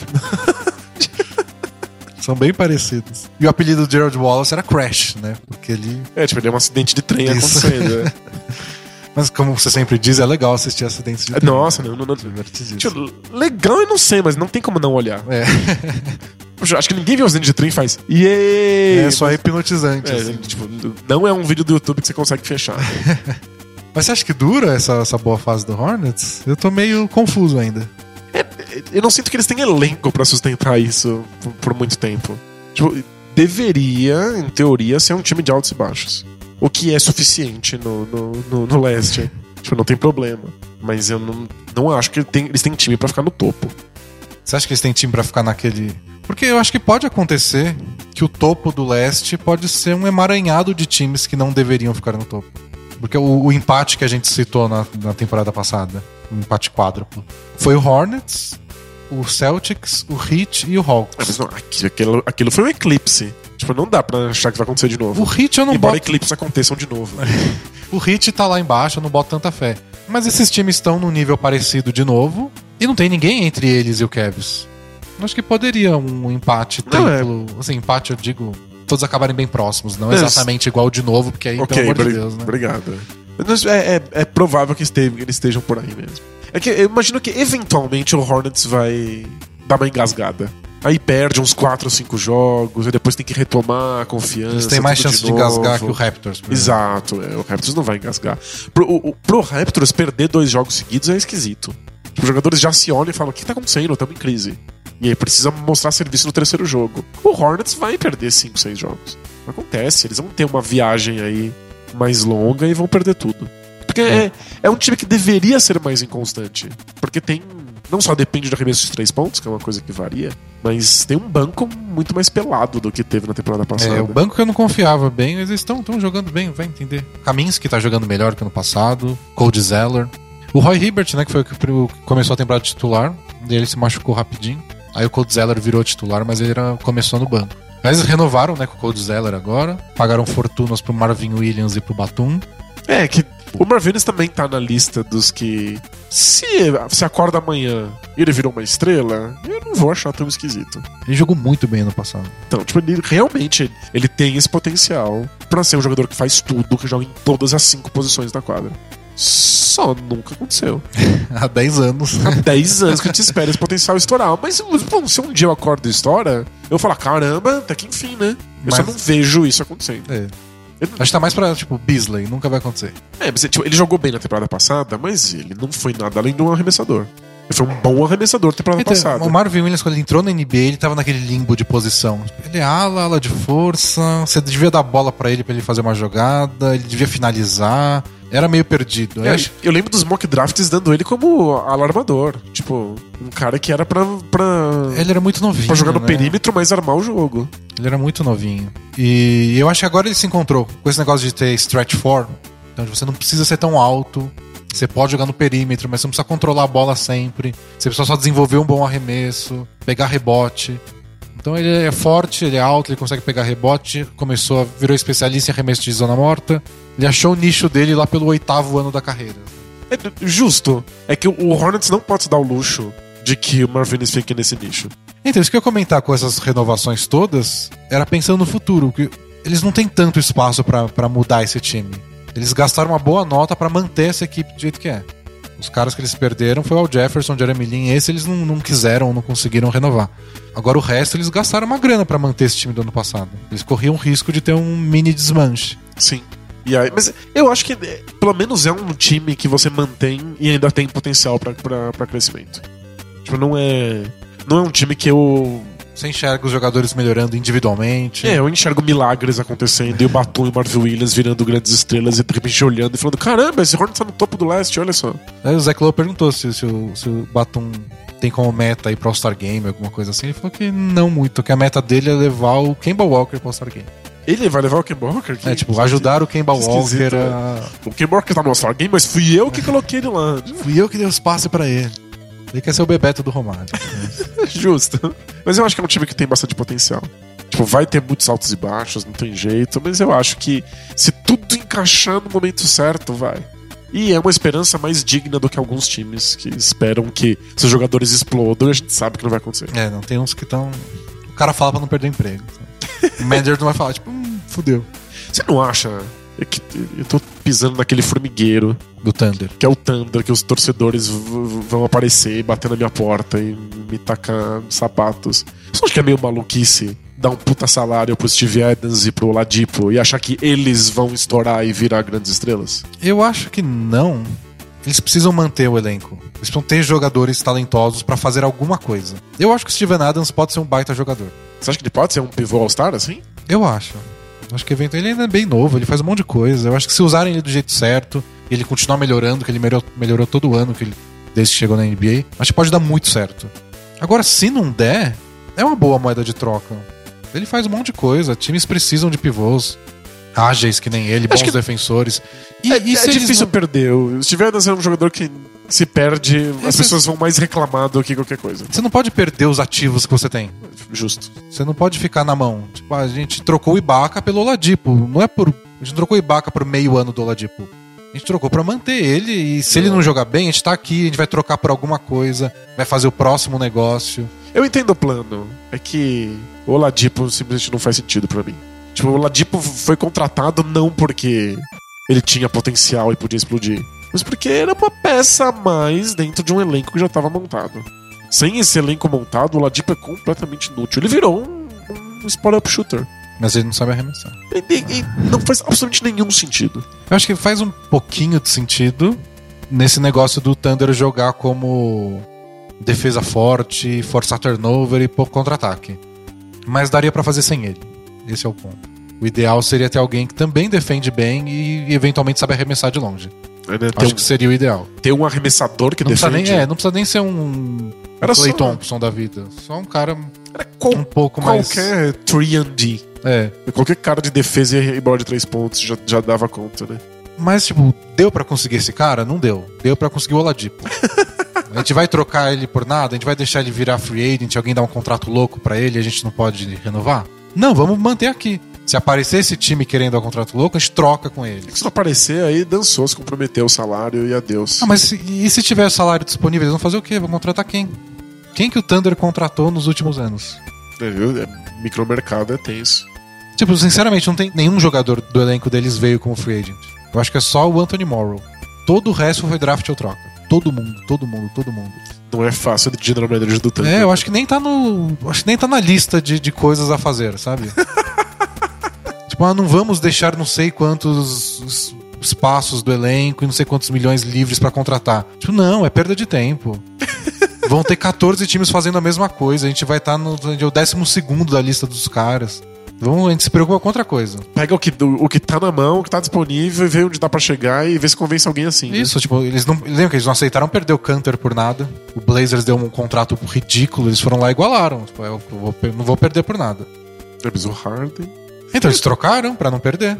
São bem parecidos. E o apelido do Gerald Wallace era Crash, né? Porque ele. É, tipo, ele é um acidente de trem Isso. acontecendo. é. [LAUGHS] Mas como você sempre diz, é legal assistir acidentes de trem. Nossa, não, não, não. Divertidíssimo. Tipo, legal eu não sei, mas não tem como não olhar. É, [LAUGHS] acho que ninguém vê o acidente de trem e faz. É só hipnotizante. É, assim. tipo, não é um vídeo do YouTube que você consegue fechar. [LAUGHS] Mas você acha que dura essa, essa boa fase do Hornets? Eu tô meio confuso ainda. Eu não sinto que eles têm elenco pra sustentar isso por, por muito tempo. Tipo, deveria, em teoria, ser um time de altos e baixos. O que é suficiente no, no, no, no leste. [LAUGHS] tipo, não tem problema. Mas eu não, não acho que ele tem- eles têm time pra ficar no topo. Você acha que eles têm time pra ficar naquele. Porque eu acho que pode acontecer que o topo do leste pode ser um emaranhado de times que não deveriam ficar no topo. Porque o, o empate que a gente citou na, na temporada passada, o empate quádruplo, foi o Hornets, o Celtics, o Heat e o Hawks. mas não, aqui- aquilo, aquilo foi um eclipse. Tipo, não dá pra achar que vai acontecer de novo. O Hit eu não Embora boto. eclipses aconteçam de novo. [LAUGHS] O Hit tá lá embaixo, eu não boto tanta fé. Mas esses times estão num nível parecido de novo. E não tem ninguém entre eles e o Cavs. Acho que poderia um empate é. triplo. Assim, empate, eu digo, todos acabarem bem próximos. Não Mas- exatamente igual de novo, porque aí, ok, pelo amor de Deus, né? obrigado. É, é- é provável que eles estejam por aí mesmo. É que eu imagino que eventualmente o Hornets vai dar uma engasgada. Aí perde uns 4 ou 5 jogos, e depois tem que retomar a confiança. Eles têm mais chance de, novo. engasgar que o Raptors. Exato, é, o Raptors não vai engasgar. Pro, o- pro Raptors, perder dois jogos seguidos é esquisito. Os jogadores já se olham e falam: o que tá acontecendo? Estamos em crise. E aí precisa mostrar serviço no terceiro jogo. O Hornets vai perder 5, 6 jogos. Acontece, eles vão ter uma viagem aí mais longa e vão perder tudo. Porque é, é um time que deveria ser mais inconstante. Porque tem. Não só depende do arremesso de três pontos, que é uma coisa que varia, mas tem um banco muito mais pelado do que teve na temporada passada. É, o banco que eu não confiava bem, mas eles estão jogando bem, vai entender. Kaminsky tá jogando melhor que ano passado, Cold Zeller. O Roy Hibbert, né, que foi o que começou a temporada titular, ele se machucou rapidinho. Aí o Cold Zeller virou titular, mas ele era, começou no banco. Mas eles renovaram, né, com o Cold Zeller agora, pagaram fortunas pro Marvin Williams e pro Batum. É, que o Marvinez também tá na lista dos que. Se, se acorda amanhã e ele virou uma estrela, eu não vou achar tão esquisito. Ele jogou muito bem ano passado. Então, tipo, ele realmente ele tem esse potencial pra ser um jogador que faz tudo, que joga em todas as cinco posições da quadra. Só nunca aconteceu. [LAUGHS] Há 10 anos. Há 10 anos que a gente espera esse potencial estourar. Mas bom, se um dia eu acordo e estoura, eu vou falar, caramba, até que enfim, né? Eu só Mas- não vejo isso acontecendo. É. Acho que tá mais pra, tipo, Beasley, nunca vai acontecer. É, mas tipo, ele jogou bem na temporada passada, mas ele não foi nada além de um arremessador. Ele foi um bom arremessador temporada Então, passada. o Marvin Williams, quando ele entrou na NBA, ele tava naquele limbo de posição. Ele é ala, ala de força, você devia dar bola pra ele pra ele fazer uma jogada, ele devia finalizar. Era meio perdido. Eu É, eu lembro dos mock drafts dando ele como alarmador. Tipo, um cara que era pra, pra, Ele era muito novinho. pra jogar no né? perímetro, mas armar o jogo. Ele era muito novinho. E eu acho que agora ele se encontrou com esse negócio de ter stretch four. Então você não precisa ser tão alto. Você pode jogar no perímetro, mas você não precisa controlar a bola sempre. Você precisa só desenvolver um bom arremesso, pegar rebote. Então ele é forte, ele é alto, ele consegue pegar rebote. Começou, a- virou especialista em arremesso de zona morta. Ele achou o nicho dele lá pelo oitavo ano da carreira. É justo. É que o Hornets não pode se dar o luxo de que o Marvinez fique nesse nicho. Então, isso que eu ia comentar com essas renovações todas era pensando no futuro, que eles não têm tanto espaço pra mudar esse time. Eles gastaram uma boa nota pra manter essa equipe do jeito que é. Os caras que eles perderam foi o Jefferson, Jeremy Lin, esse eles não, não quiseram, não conseguiram renovar. Agora o resto eles gastaram uma grana pra manter esse time do ano passado. Eles corriam o risco de ter um mini desmanche. Sim. E aí, mas eu acho que pelo menos é um time que você mantém e ainda tem potencial pra crescimento. Tipo, não é. Não é um time que eu. Você enxerga os jogadores melhorando individualmente. É, eu enxergo milagres acontecendo e o Batum e o Marvin Williams virando grandes estrelas e de repente olhando e falando: caramba, esse Hornets tá no topo do leste, olha só. Aí o Zach Lowe perguntou se, se o, se o Batum tem como meta ir pro All-Star Game, alguma coisa assim. Ele falou que não muito, que a meta dele é levar o Kemba Walker pro All-Star Game. Ele vai levar o Kemba Walker? Que- É, tipo, ajudar o Kemba Walker a... O Kemba Walker tá no All-Star Game, mas fui eu que coloquei ele lá. Fui eu que dei os passes pra ele. Ele quer ser o Bebeto do Romário. [LAUGHS] Justo. Mas eu acho que é um time que tem bastante potencial. Tipo, vai ter muitos altos e baixos, não tem jeito, mas eu acho que se tudo encaixar no momento certo, vai. E é uma esperança mais digna do que alguns times que esperam que seus jogadores explodam e a gente sabe que não vai acontecer. é, não, tem uns que estão... O cara fala pra não perder o emprego. [LAUGHS] O manager não vai falar, tipo, hum, fudeu. Você não acha que eu tô pisando naquele formigueiro Do Thunder. que é o Thunder, que os torcedores vão aparecer e bater na minha porta e me tacar sapatos. Você acha que é meio maluquice dar um puta salário pro Steve Adams e pro Ladipo e achar que eles vão estourar e virar grandes estrelas? Eu acho que não. Eles precisam manter o elenco. Eles precisam ter jogadores talentosos pra fazer alguma coisa. Eu acho que o Steven Adams pode ser um baita jogador. Você acha que ele pode ser um pivô All-Star assim? Eu acho. Acho que evento- ele ainda é bem novo, ele faz um monte de coisa. Eu acho que se usarem ele do jeito certo, e ele continuar melhorando, que ele melhorou, melhorou todo ano que ele, desde que chegou na NBA, acho que pode dar muito certo. Agora, se não der, é uma boa moeda de troca. Ele faz um monte de coisa, times precisam de pivôs ágeis que nem ele, bons que- defensores. E, é e é se difícil não- perder. O Steve Adams é um jogador que se perde, as Esse- pessoas vão mais reclamar do que qualquer coisa. Você não pode perder os ativos que você tem. Justo. Você não pode ficar na mão. Tipo, a gente trocou o Ibaka pelo Oladipo. Não é por. A gente não trocou o Ibaka por meio ano do Oladipo. A gente trocou pra manter ele e se ele não jogar bem, a gente tá aqui, a gente vai trocar por alguma coisa, vai fazer o próximo negócio. Eu entendo o plano. É que o Oladipo simplesmente não faz sentido pra mim. Tipo, o Oladipo foi contratado não porque ele tinha potencial e podia explodir, mas porque era uma peça a mais dentro de um elenco que já estava montado. Sem esse elenco montado, o Oladipo é completamente inútil. Ele virou um, um spot-up shooter. Mas ele não sabe arremessar. E, e- e não faz absolutamente nenhum sentido. Eu acho que faz um pouquinho de sentido nesse negócio do Thunder jogar como defesa forte, forçar turnover e pouco contra-ataque. Mas daria pra fazer sem ele. Esse é o ponto. O ideal seria ter alguém que também defende bem e eventualmente sabe arremessar de longe. É, né? Acho um, que seria o ideal. ter um arremessador que Não precisa, defende. nem, é, não precisa nem ser um Era Clay só- Thompson da vida. Só um cara Era qual- um pouco mais. qualquer 3D. É. Qualquer cara de defesa e bola de três pontos já, já dava conta, né? Mas, tipo, deu pra conseguir esse cara? Não deu. Deu pra conseguir o Oladipo. [LAUGHS] a gente vai trocar ele por nada? A gente vai deixar ele virar free agent? Alguém dar um contrato louco pra ele e a gente não pode renovar? Não, vamos manter aqui. Se aparecer esse time querendo um contrato louco, a gente troca com ele. Se não aparecer, aí dançou, se comprometeu o salário e adeus. Ah, mas se- e se tiver salário disponível, eles vão fazer o quê? Vão contratar quem? Quem que o Thunder contratou nos últimos anos? É, viu? É, micromercado é tenso. Tipo, sinceramente, não tem nenhum jogador do elenco deles veio como free agent. Eu acho que é só o Anthony Morrow. Todo o resto foi draft ou troca. Todo mundo, todo mundo, todo mundo. Não é fácil de general manager do tanto. É, eu acho que nem tá no. Acho que nem tá na lista de, de coisas a fazer, sabe? [LAUGHS] tipo, ah, não vamos deixar não sei quantos es- espaços do elenco e não sei quantos milhões livres pra contratar. Tipo, não, é perda de tempo. [LAUGHS] Vão ter 14 times fazendo a mesma coisa. A gente vai estar no é o 12 segundo da lista dos caras. Vamos, a gente se preocupa com outra coisa. Pega o que, o que tá na mão, o que tá disponível, e vê onde dá pra chegar e vê se convence alguém assim. né? Isso, tipo, eles não. Lembra que eles não aceitaram perder o Canter por nada. O Blazers deu um contrato ridículo, eles foram lá e igualaram. Tipo, eu vou- não vou perder por nada. É, mas o Harden. Então eles trocaram pra não perder.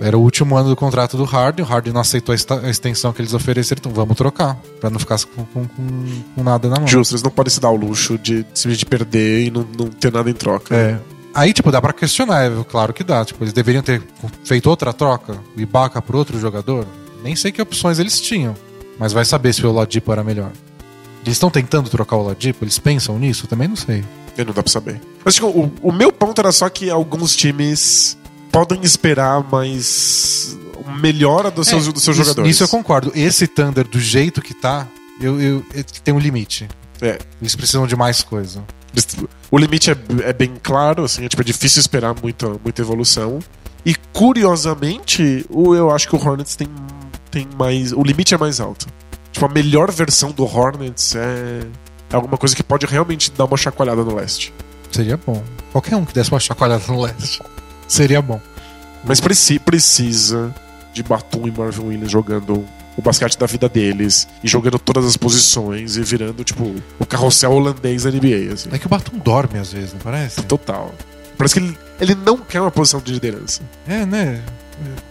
Era o último ano do contrato do Harden, o Harden não aceitou a extensão que eles ofereceram, então vamos trocar, Pra não ficar com, com- com- nada na mão. Justo, eles não podem se dar o luxo de perder e não, não ter nada em troca. É. Aí, tipo, dá pra questionar, é claro que dá. Tipo, eles deveriam ter feito outra troca, o Ibaka por outro jogador. Nem sei que opções eles tinham, mas vai saber se o Oladipo era melhor. Eles estão tentando trocar o Oladipo? Eles pensam nisso? Também não sei. E não dá pra saber. Mas tipo, o, o meu ponto era só que alguns times podem esperar mais melhora dos seus, É, dos seus isso- jogadores. Nisso eu concordo. Esse Thunder, do jeito que tá, eu, eu- ele tem um limite. É. Eles precisam de mais coisa. O limite é, é bem claro, assim, é, tipo, é difícil esperar muita, muita evolução. E curiosamente, o, eu acho que o Hornets tem, tem mais. O limite é mais alto. Tipo, a melhor versão do Hornets é, é alguma coisa que pode realmente dar uma chacoalhada no leste. Seria bom. Qualquer um que desse uma chacoalhada no leste. Seria bom. Mas preci, precisa de Batum e Marvin Williams jogando o basquete da vida deles e jogando todas as posições e virando, tipo, o carrossel holandês da NBA, assim. É que o Batum dorme às vezes, não parece? Total. Parece que ele, ele não quer uma posição de liderança. É, né?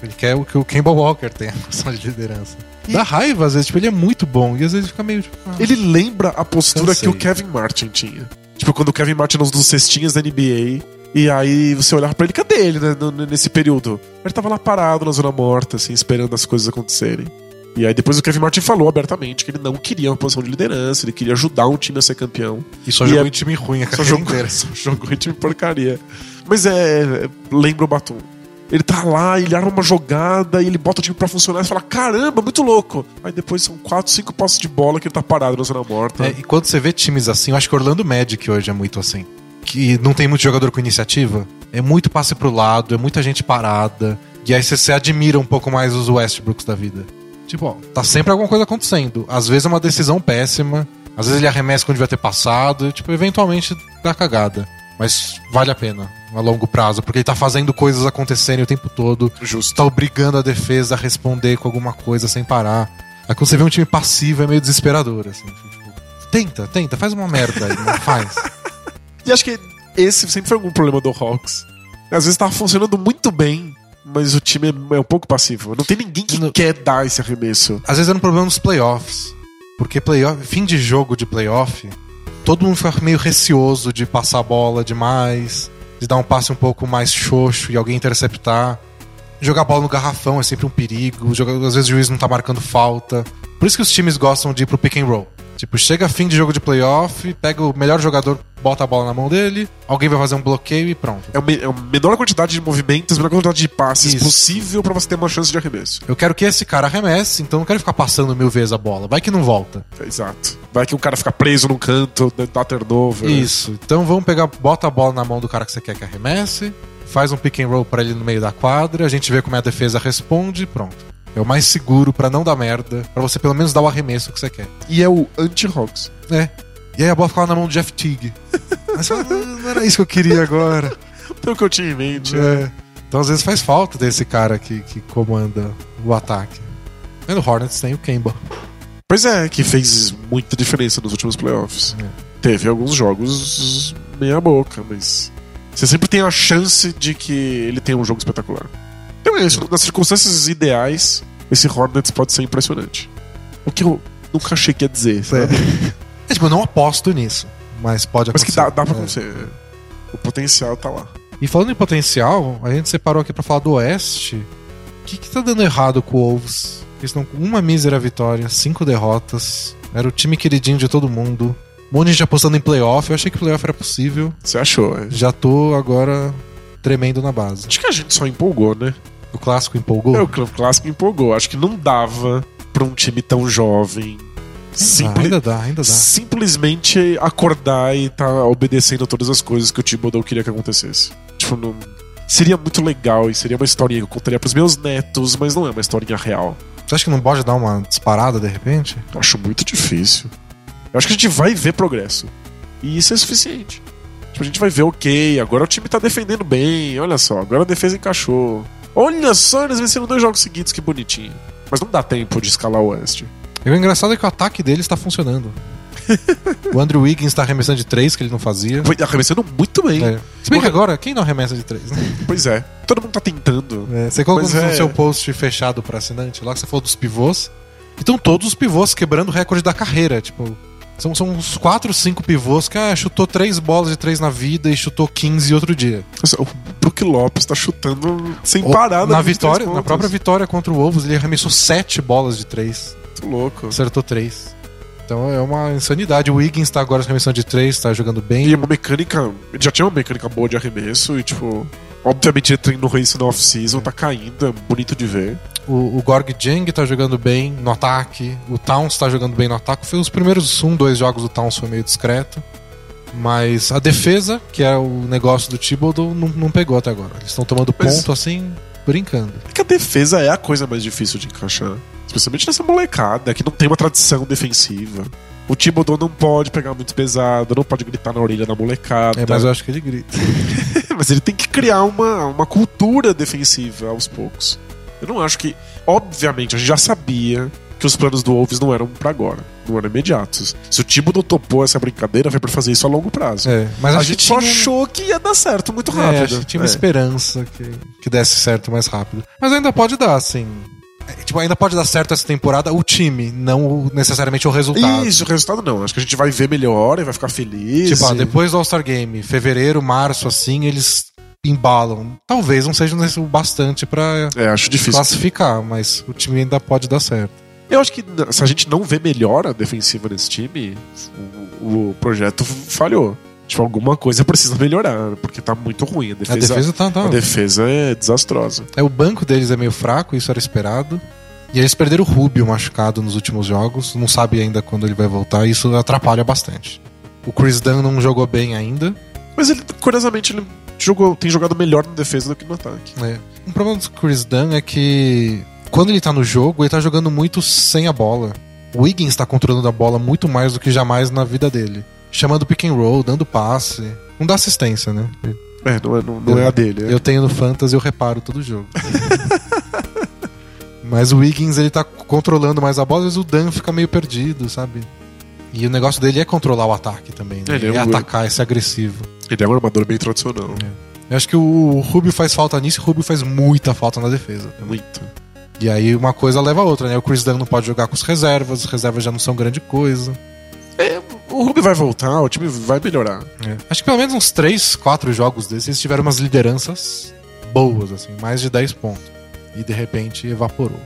Ele quer o que o Kemba Walker tem, a posição de liderança. E- Dá raiva, às vezes, tipo, ele é muito bom. E às vezes fica meio tipo. ah. Ele lembra a postura que o Kevin Martin tinha. Tipo, quando o Kevin Martin nos dos cestinhas da NBA. E aí você olhava pra ele, cadê ele né, nesse período? Ele tava lá parado na zona morta, assim, esperando as coisas acontecerem. E aí depois o Kevin Martin falou abertamente que ele não queria uma posição de liderança, ele queria ajudar um time a ser campeão. E só E jogou é- em time ruim a Só jogou, [LAUGHS] só jogou em time porcaria. Mas é. é, Lembra o Batum. Ele tá lá, ele arma uma jogada ele bota o time pra funcionar e fala: caramba, muito louco. Aí depois são quatro, cinco passos de bola que ele tá parado na zona morta. É, e quando você vê times assim, eu acho que Orlando Magic hoje é muito assim. Que não tem muito jogador com iniciativa. É muito passe pro lado, é muita gente parada. E aí você, você admira um pouco mais os Westbrooks da vida. Tipo, ó, tá sempre alguma coisa acontecendo. Às vezes é uma decisão péssima. Às vezes ele arremessa quando devia ter passado. E, tipo, eventualmente dá cagada. Mas vale a pena a longo prazo, porque ele tá fazendo coisas acontecerem o tempo todo. Justo. Tá obrigando a defesa a responder com alguma coisa sem parar. Aí quando você vê um time passivo é meio desesperador, assim. Tipo, tenta, tenta, faz uma merda aí, não faz. [LAUGHS] E acho que esse sempre foi algum problema do Hawks. Às vezes tava funcionando muito bem, mas o time é, é um pouco passivo. Não tem ninguém que Não- quer dar esse arremesso. Às vezes era um problema nos playoffs. Porque playoff, fim de jogo de playoff, todo mundo fica meio receoso de passar a bola demais, de dar um passe um pouco mais xoxo e alguém interceptar. Jogar bola no garrafão é sempre um perigo, às vezes o juiz não tá marcando falta. Por isso que os times gostam de ir pro pick and roll. Tipo, chega fim de jogo de playoff, pega o melhor jogador, bota a bola na mão dele, alguém vai fazer um bloqueio e pronto. É, o é a menor quantidade de movimentos, a menor quantidade de passes Isso. possível pra você ter uma chance de arremesso. Eu quero que esse cara arremesse, então eu não quero ficar passando mil vezes a bola. Vai que não volta. Exato. Vai que o cara fica preso num canto, dá turnover. Isso. Então vamos pegar, bota a bola na mão do cara que você quer que arremesse, faz um pick and roll pra ele no meio da quadra, a gente vê como é a defesa responde, pronto. É o mais seguro pra não dar merda, pra você pelo menos dar o arremesso que você quer. E é o anti-Hawks. É. E aí a bola ficava na mão do Jeff Teague. [LAUGHS] Não era isso que eu queria agora. [LAUGHS] Então o que eu tinha em mente. É. Então às vezes faz falta desse cara que, que comanda o ataque. Mas no Hornets tem o Kemba. Pois é, que fez muita diferença nos últimos playoffs. É. Teve alguns jogos meia boca, mas você sempre tem a chance de que ele tenha um jogo espetacular. Então é isso, nas circunstâncias ideais, esse Hornets pode ser impressionante. O que eu nunca achei que ia dizer, sabe? [LAUGHS] É, tipo, eu não aposto nisso. Mas pode Mas acontecer. que dá, dá pra É. acontecer. O potencial tá lá. E falando em potencial, a gente separou aqui pra falar do Oeste. O que, que tá dando errado com o Wolves? Eles estão com uma mísera vitória, cinco derrotas. Era o time queridinho de todo mundo. Um monte de gente apostando em playoff. Eu achei que playoff era possível. Você achou, é? Já tô agora tremendo na base. Acho que a gente só empolgou, né? O clássico empolgou? É, o cl- clássico empolgou. Acho que não dava pra um time tão jovem simpli- ainda dá, ainda dá. simplesmente acordar e tá obedecendo todas as coisas que o Thibodeau queria que acontecesse. Tipo, não... seria muito legal e seria uma historinha que eu contaria pros meus netos, mas não é uma historinha real. Você acha que não pode dar uma disparada de repente? Eu acho muito difícil. Eu acho que a gente vai ver progresso. E isso é suficiente. Tipo, a gente vai ver, ok, agora o time tá defendendo bem, olha só, agora a defesa encaixou. Olha só, eles venceram dois jogos seguidos, que bonitinho. Mas não dá tempo de escalar o Oeste. E o engraçado é que o ataque deles tá funcionando. [LAUGHS] o Andrew Wiggins tá arremessando de três, que ele não fazia. Foi arremessando muito bem. É. Se bem que agora, quem não arremessa de três, né? Pois é. Todo mundo tá tentando. É, você colocou no é- seu post fechado pra assinante lá, que você falou dos pivôs. Então todos os pivôs quebrando o recorde da carreira. Tipo, são, são uns 4, 5 pivôs que ah, chutou três bolas de três na vida e chutou 15 outro dia. O Brook Lopes tá chutando sem parar na vitória, na própria vitória contra o Wolves, ele arremessou 7 bolas de três. Muito louco. Acertou 3. Então é uma insanidade. O Wiggins tá agora arremessando de 3, tá jogando bem. E é uma mecânica. Ele já tinha uma mecânica boa de arremesso e, tipo. Obviamente ele treinou isso na off-season, tá caindo, é bonito de ver. O, o Gorg Jeng tá jogando bem no ataque. O Towns tá jogando bem no ataque. Foi os primeiros um, dois jogos do Towns foi meio discreto. Mas a defesa, que é o negócio do Thibodeau, não, não pegou até agora. Eles estão tomando Mas- ponto assim, brincando. É que a defesa é a coisa mais difícil de encaixar. Especialmente nessa molecada, que não tem uma tradição defensiva. O Thibodeau não pode pegar muito pesado, não pode gritar na orelha da molecada. É, mas eu acho que ele grita. [LAUGHS] Mas ele tem que criar uma, uma cultura defensiva aos poucos. Eu não acho que. Obviamente, a gente já sabia que os planos do Wolves não eram pra agora, não eram imediatos. Se o Thibodeau topou essa brincadeira, foi pra fazer isso a longo prazo. É, mas a acho gente só tinha achou que ia dar certo muito É, rápido. acho que tinha uma É. esperança que, que desse certo mais rápido. Mas ainda pode dar, assim. É, Tipo, ainda pode dar certo essa temporada o time, não necessariamente o resultado. Isso, o resultado não. Acho que a gente vai ver melhor e vai ficar feliz. Tipo, ah, e- depois do All-Star Game, fevereiro, março, assim, eles embalam. Talvez não seja o bastante pra É, classificar, mas o time ainda pode dar certo. Eu acho que se a gente não vê melhora defensiva nesse time, o, o projeto falhou. Tipo, alguma coisa precisa melhorar, porque tá muito ruim. A A defesa, defesa tá. tá a defesa é desastrosa. é, o banco deles é meio fraco, isso era esperado. E eles perderam o Rubio machucado nos últimos jogos. Não sabe ainda quando ele vai voltar. E isso atrapalha bastante. O Chris Dunn não jogou bem ainda. Mas ele, curiosamente, ele jogou, tem jogado melhor na defesa do que no ataque. né? Um problema do Chris Dunn é que quando ele tá no jogo, ele tá jogando muito sem a bola. O Wiggins tá controlando a bola muito mais do que jamais na vida dele. Chamando pick and roll, dando passe. Não dá assistência, né? É, não é, não, não é a dele. é. Eu tenho no Fantasy, eu reparo todo jogo. [LAUGHS] Mas o Wiggins, ele tá controlando mais a bola, às vezes o Dan fica meio perdido, sabe? E o negócio dele é controlar o ataque também, né? Ele é é atacar, é ser agressivo. Ele é um armador bem tradicional. Eu acho que o Rubio faz falta nisso e o Rubio faz muita falta na defesa. Muito. E aí uma coisa leva a outra, né? O Chris Dunn não pode jogar com os reservas, as reservas já não são grande coisa. É, o Rubio vai voltar, o time vai melhorar. É. Acho que pelo menos uns 3, 4 jogos desses eles tiveram umas lideranças boas, assim, mais de 10 pontos. E de repente evaporou.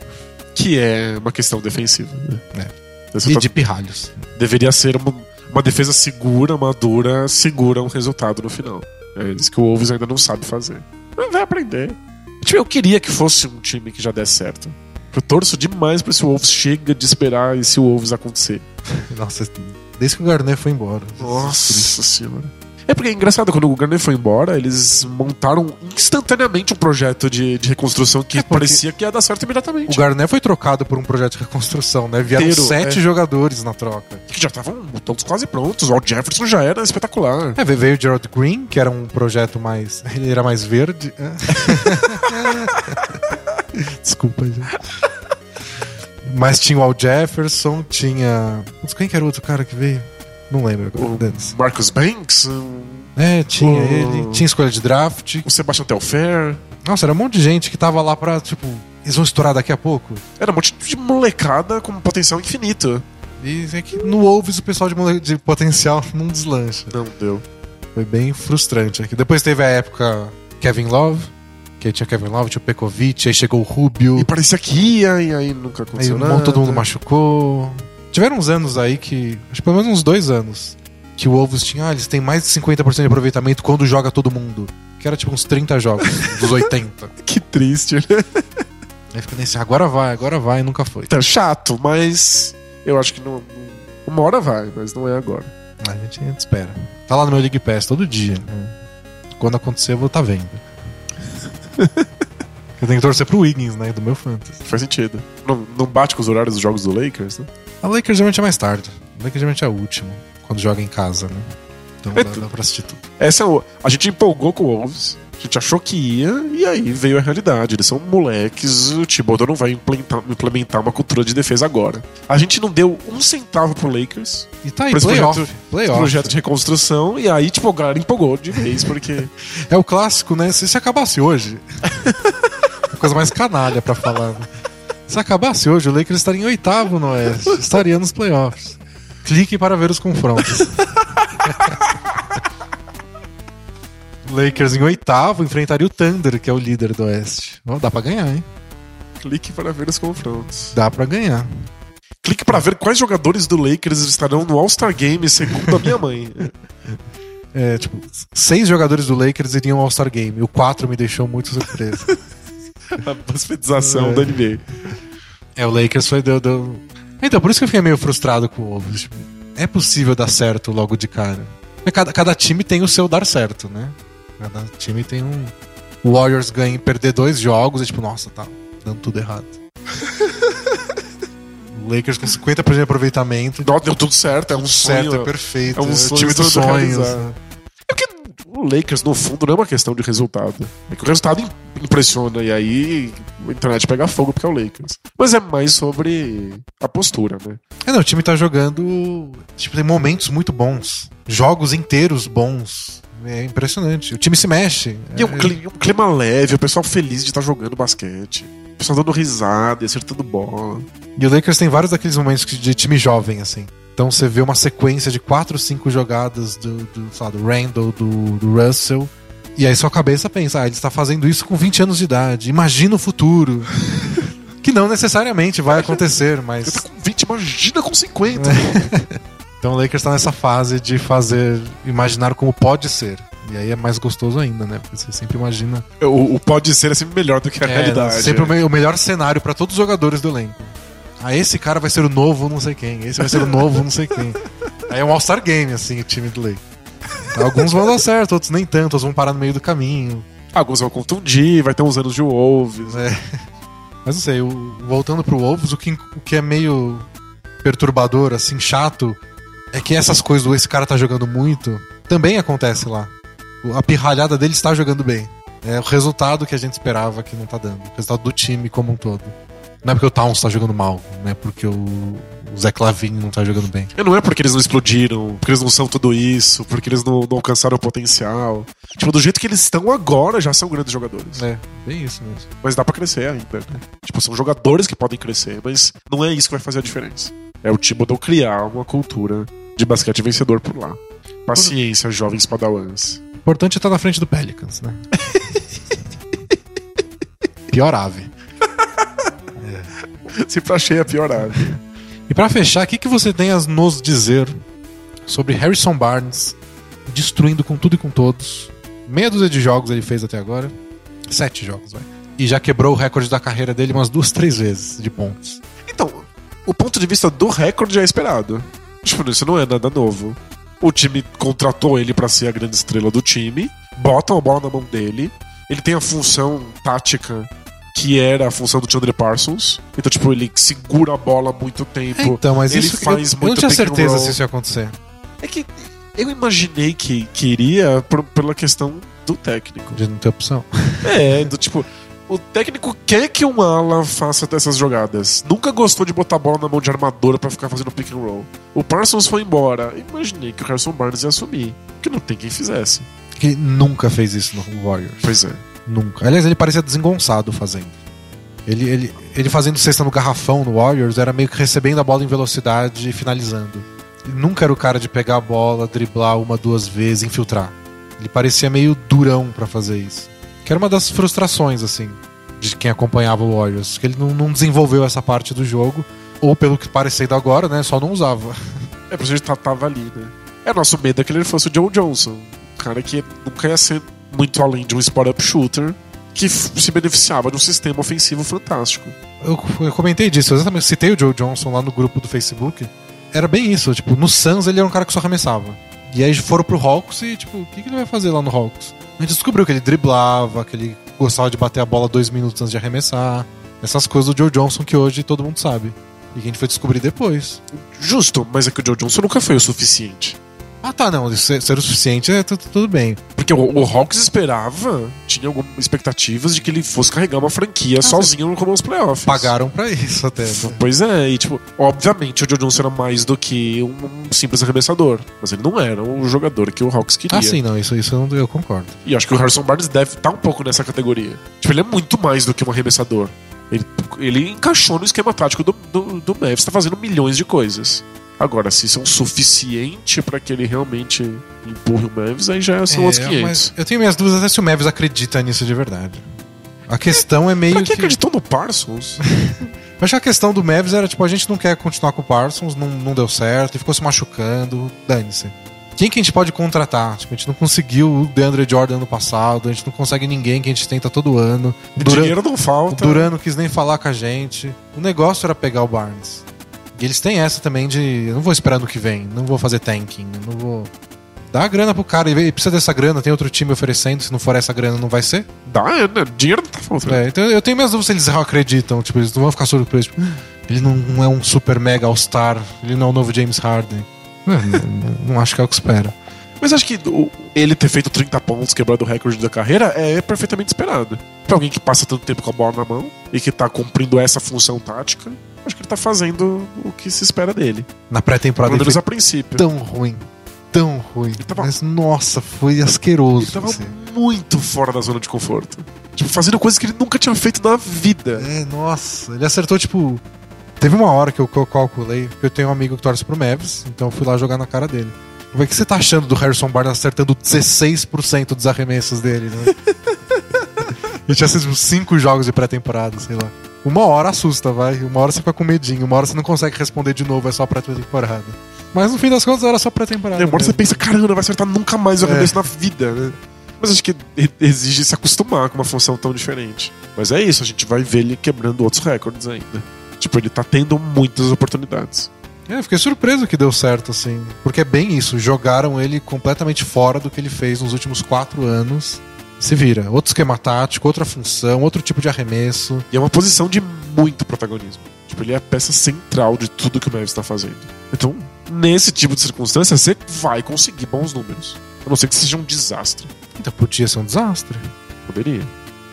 Que é uma questão defensiva. Né? Você E tá- de pirralhos. Deveria ser uma, uma defesa segura, madura, segura um resultado no final. É isso que o Wolves ainda não sabe fazer. Mas vai aprender. Tipo, eu queria que fosse um time que já desse certo. Eu torço demais pra esse Wolves chega de esperar esse Wolves acontecer. [LAUGHS] Nossa, desde que o Garnet foi embora. Nossa senhora. É porque é engraçado, quando o Garner foi embora, eles montaram instantaneamente um projeto de, de reconstrução que É parecia que ia dar certo O imediatamente. Garnet foi trocado por um projeto de reconstrução, né? Vieram Inteiro, sete é. jogadores na troca. Que já estavam todos quase prontos. O Al Jefferson já era espetacular. É, veio o Gerald Green, que era um projeto mais. [LAUGHS] Ele era mais verde. [LAUGHS] Desculpa, gente. Mas tinha o Al Jefferson, tinha. Quem que era o outro cara que veio? Não lembro agora. O. Marcus Banks, É, tinha o- ele, tinha escolha de draft. o Sebastian Telfair. Nossa, era um monte de gente que tava lá pra, tipo, eles vão estourar daqui a pouco. Era um monte de molecada com potencial infinito. E é que no Wolves o pessoal de, mole- de potencial [LAUGHS] não deslancha. Não deu. Foi bem frustrante aqui. Depois teve a época Kevin Love, que aí tinha Kevin Love, tinha o Pekovic, aí chegou o Rubio, E parecia que ia, e aí nunca aí aconteceu um nada. monte, todo mundo machucou. Tiveram uns anos aí que. Acho que pelo menos uns dois anos. Que o Wolves tinha, ah, eles têm mais de 50% de aproveitamento quando joga todo mundo. Que era tipo uns 30 jogos, [LAUGHS] dos 80. Que triste, né? Aí fica nesse, agora vai, agora vai, e nunca foi. Tá chato, mas eu acho que não, uma hora vai, mas não é agora. A gente, a gente espera. Tá lá no meu League Pass todo dia. Quando acontecer, eu vou estar vendo. [LAUGHS] eu tenho que torcer pro Wiggins, né? Do meu fantasy. Faz sentido. Não, não bate com os horários dos jogos do Lakers, né? A Lakers geralmente é mais tarde. A Lakers geralmente é o último, quando joga em casa, né? Então É dá, dá pra assistir tudo. Essa é o, a gente empolgou com o Wolves. A gente achou que ia, e aí veio a realidade. Eles são moleques, o Thibodeau não vai implementar, implementar uma cultura de defesa agora. A gente não deu um centavo pro Lakers, E tá aí, Pra playoff. projeto- playoff. projeto de reconstrução, e aí, tipo, a galera empolgou de vez, porque. [LAUGHS] É o clássico, né? Se, se acabasse hoje. [LAUGHS] a coisa mais canalha pra falar. Se acabasse hoje, o Lakers estaria em oitavo no Oeste. [LAUGHS] Estaria nos playoffs. Clique para ver os confrontos. [LAUGHS] Lakers em oitavo enfrentaria o Thunder, que é o líder do Oeste. Ó, dá pra ganhar, hein? Clique para ver os confrontos. Dá pra ganhar. Clique para ver quais jogadores do Lakers estarão no All-Star Game, segundo a minha mãe. [LAUGHS] É, tipo, seis jogadores do Lakers iriam ao All-Star Game. O quatro me deixou muito surpreso. [LAUGHS] a basfetização É. da NBA. É, o Lakers foi. Deu, deu... Então, por isso que eu fiquei meio frustrado com o Wolves. Tipo, é possível dar certo logo de cara. Porque Cada, cada time tem o seu dar certo, né? Cada time tem um. O Warriors ganha em perder dois jogos e tipo, nossa, tá dando tudo errado. [LAUGHS] Lakers com 50% de aproveitamento. Deu tudo certo, é um certo, sonho. é perfeito. é um sonho time dos sonhos. É porque o Lakers, no fundo, não é uma questão de resultado. É que o resultado im- impressiona e aí a internet pega fogo porque é o Lakers. Mas é mais sobre a postura, né? É, não, o time tá jogando. Tipo, tem momentos muito bons. Jogos inteiros bons. É impressionante. O time se mexe. E é um clima, um clima leve, o pessoal feliz de estar jogando basquete. O pessoal dando risada e acertando bola. E o Lakers tem vários daqueles momentos de time jovem, assim. Então você vê uma sequência de quatro, cinco jogadas do, do, lá, do Randall, do, do Russell. E aí sua cabeça pensa, ah, ele está fazendo isso com 20 anos de idade. Imagina o futuro. [LAUGHS] que não necessariamente vai acontecer, mas. tá com 20, imagina com 50. [LAUGHS] Então o Lakers tá nessa fase de fazer. imaginar como pode ser. E aí é mais gostoso ainda, né? Porque você sempre imagina. O, o pode ser é sempre melhor do que a É, realidade. sempre o, é. o melhor cenário pra todos os jogadores do elenco. Ah, esse cara vai ser o novo não sei quem, esse vai ser o novo não sei quem. Aí é um All-Star Game, assim, o time do Lakers. Alguns vão dar certo, outros nem tanto, outros vão parar no meio do caminho. Alguns vão contundir, vai ter uns anos de Wolves. É. Mas não sei, voltando pro Wolves, o que, o que é meio perturbador, assim, chato, é que essas coisas do esse cara tá jogando muito, também acontece lá. A pirralhada dele está jogando bem. É o resultado que a gente esperava que não tá dando. O resultado do time como um todo. Não é porque o Towns tá jogando mal, não é porque o, o Zé Clavin não tá jogando bem. E não é porque eles não explodiram, porque eles não são tudo isso, porque eles não, não alcançaram o potencial. Tipo, do jeito que eles estão agora, já são grandes jogadores. É, bem isso mesmo. Mas dá pra crescer ainda, né? Tipo, Tipo, são jogadores que podem crescer, mas não é isso que vai fazer a diferença. É o Thibodeau criar uma cultura de basquete vencedor por lá. Paciência, jovens padawans. Importante é estar na frente do Pelicans, né? [LAUGHS] Pior ave. [LAUGHS] Sempre achei a pior área. E pra fechar, o que, que você tem a nos dizer sobre Harrison Barnes destruindo com tudo e com todos? Meia dúzia de jogos ele fez até agora. Sete jogos, vai. E já quebrou o recorde da carreira dele umas duas, três vezes de pontos. Então, o ponto de vista do recorde é esperado. Tipo, isso não é nada novo. O time contratou ele pra ser a grande estrela do time, botam a bola na mão dele. Ele tem a função tática que era a função do Chandler Parsons. Então, tipo, ele segura a bola muito tempo. É, então, mas ele isso faz eu, eu muito não tinha certeza se isso ia acontecer. É que eu imaginei que queria por- pela questão do técnico. De não ter opção. É, do tipo, o técnico quer que um ala faça dessas jogadas. Nunca gostou de botar a bola na mão de armadora pra ficar fazendo pick and roll. O Parsons foi embora. Imaginei que o Harrison Barnes ia assumir. Que não tem quem fizesse. Que ele nunca fez isso no Warriors. Pois é. Nunca. Aliás, ele parecia desengonçado fazendo. Ele, ele, ele fazendo cesta no garrafão no Warriors era meio que recebendo a bola em velocidade e finalizando. Ele nunca era o cara de pegar a bola, driblar uma, duas vezes, infiltrar. Ele parecia meio durão pra fazer isso. Que era uma das frustrações, assim, de quem acompanhava o Warriors. Que ele não, não desenvolveu essa parte do jogo. Ou pelo que parecendo agora, né? Só não usava. É por isso que ele tava ali, né? É nosso medo é que ele fosse o Joe Johnson. Um cara que nunca ia ser muito além de um spot-up shooter que se beneficiava de um sistema ofensivo fantástico. Eu, eu comentei disso, eu exatamente citei o Joe Johnson lá no grupo do Facebook. Era bem isso, tipo, no Suns ele era um cara que só arremessava. E aí foram pro Hawks e, tipo, o que, que ele vai fazer lá no Hawks? A gente descobriu que ele driblava, que ele gostava de bater a bola dois minutos antes de arremessar. Essas coisas do Joe Johnson que hoje todo mundo sabe. E que a gente foi descobrir depois. Justo, mas é que o Joe Johnson nunca foi o suficiente. Ah tá, não, isso ser, ser o suficiente é tu- tu- tudo bem. Porque o, o Hawks esperava, tinha algumas expectativas de que ele fosse carregar uma franquia sozinho como os playoffs. Pagaram pra isso até. Né? Pois é, e tipo, obviamente o Joe Johnson era mais do que um, um simples arremessador. Mas ele não era o jogador que o Hawks queria. Ah, sim, não, isso, isso eu, não- eu concordo. E acho que o Harrison Barnes deve estar um pouco nessa categoria. Tipo, ele é muito mais do que um arremessador. Ele, ele encaixou no esquema tático do, do, do Mavs, tá fazendo milhões de coisas. Agora, se isso é o suficiente pra que ele realmente empurre o Mavs, aí já são É, outros 500. mas eu tenho minhas dúvidas até se o Mavis acredita nisso de verdade. A questão é, meio Pra que que. acreditou no Parsons? Eu acho que a questão do Mavis era tipo, a gente não quer continuar com o Parsons, não, não deu certo, e ficou se machucando, dane-se. Quem que a gente pode contratar? Tipo, a gente não conseguiu o DeAndre Jordan ano passado, a gente não consegue ninguém que a gente tenta todo ano. O Dinheiro não o falta. Duran não quis nem falar com a gente. O negócio era pegar o Barnes. E eles têm essa também de. Eu não vou esperar no que vem, não vou fazer tanking, não vou. Dá a grana pro cara, ele precisa dessa grana, tem outro time oferecendo, se não for essa grana não vai ser. Dá, é, né? Dinheiro tá faltando. É, então eu tenho minhas dúvidas se eles acreditam, tipo, eles não vão ficar surpresos. Tipo, "Ah, ele não, é um super mega all-star, ele não é o novo James Harden. [LAUGHS] Não, não- acho que é o que espera. Mas acho que ele ter feito 30 pontos, quebrado o recorde da carreira, é perfeitamente esperado. Pra alguém que passa tanto tempo com a bola na mão e que tá cumprindo essa função tática, acho que ele tá fazendo o que se espera dele. Na pré-temporada Pelo ele menos a princípio. tão ruim, tão ruim. tava- Mas nossa, foi asqueroso. Ele tava assim. muito fora da zona de conforto. Tipo, fazendo coisas que ele nunca tinha feito na vida. É, nossa, ele acertou tipo. Teve uma hora que eu, que eu calculei, porque eu tenho um amigo que torce pro Mavs, então eu fui lá jogar na cara dele. O que você tá achando do Harrison Barnes acertando 16% dos arremessos dele, né? [LAUGHS] e tinha sido 5 jogos de pré-temporada, sei lá. Uma hora assusta, vai. Uma hora você fica com medinho, uma hora você não consegue responder de novo, é só pré-temporada. Mas no fim das contas era só pré-temporada. Demora você mesmo. pensa, caramba, vai acertar nunca mais o É. na vida, né? Mas acho que exige se acostumar com uma função tão diferente. Mas é isso, a gente vai ver ele quebrando outros recordes ainda. Tipo, ele tá tendo muitas oportunidades. É, eu fiquei surpreso que deu certo, assim. Porque é bem isso, jogaram ele completamente fora do que ele fez nos últimos quatro anos. Se vira. Outro esquema tático, outra função, outro tipo de arremesso. E é uma posição de muito protagonismo. Tipo, ele é a peça central de tudo que o Mavis tá fazendo. Então, nesse tipo de circunstância, você vai conseguir bons números. A não ser que seja um desastre. Então podia ser um desastre. Poderia.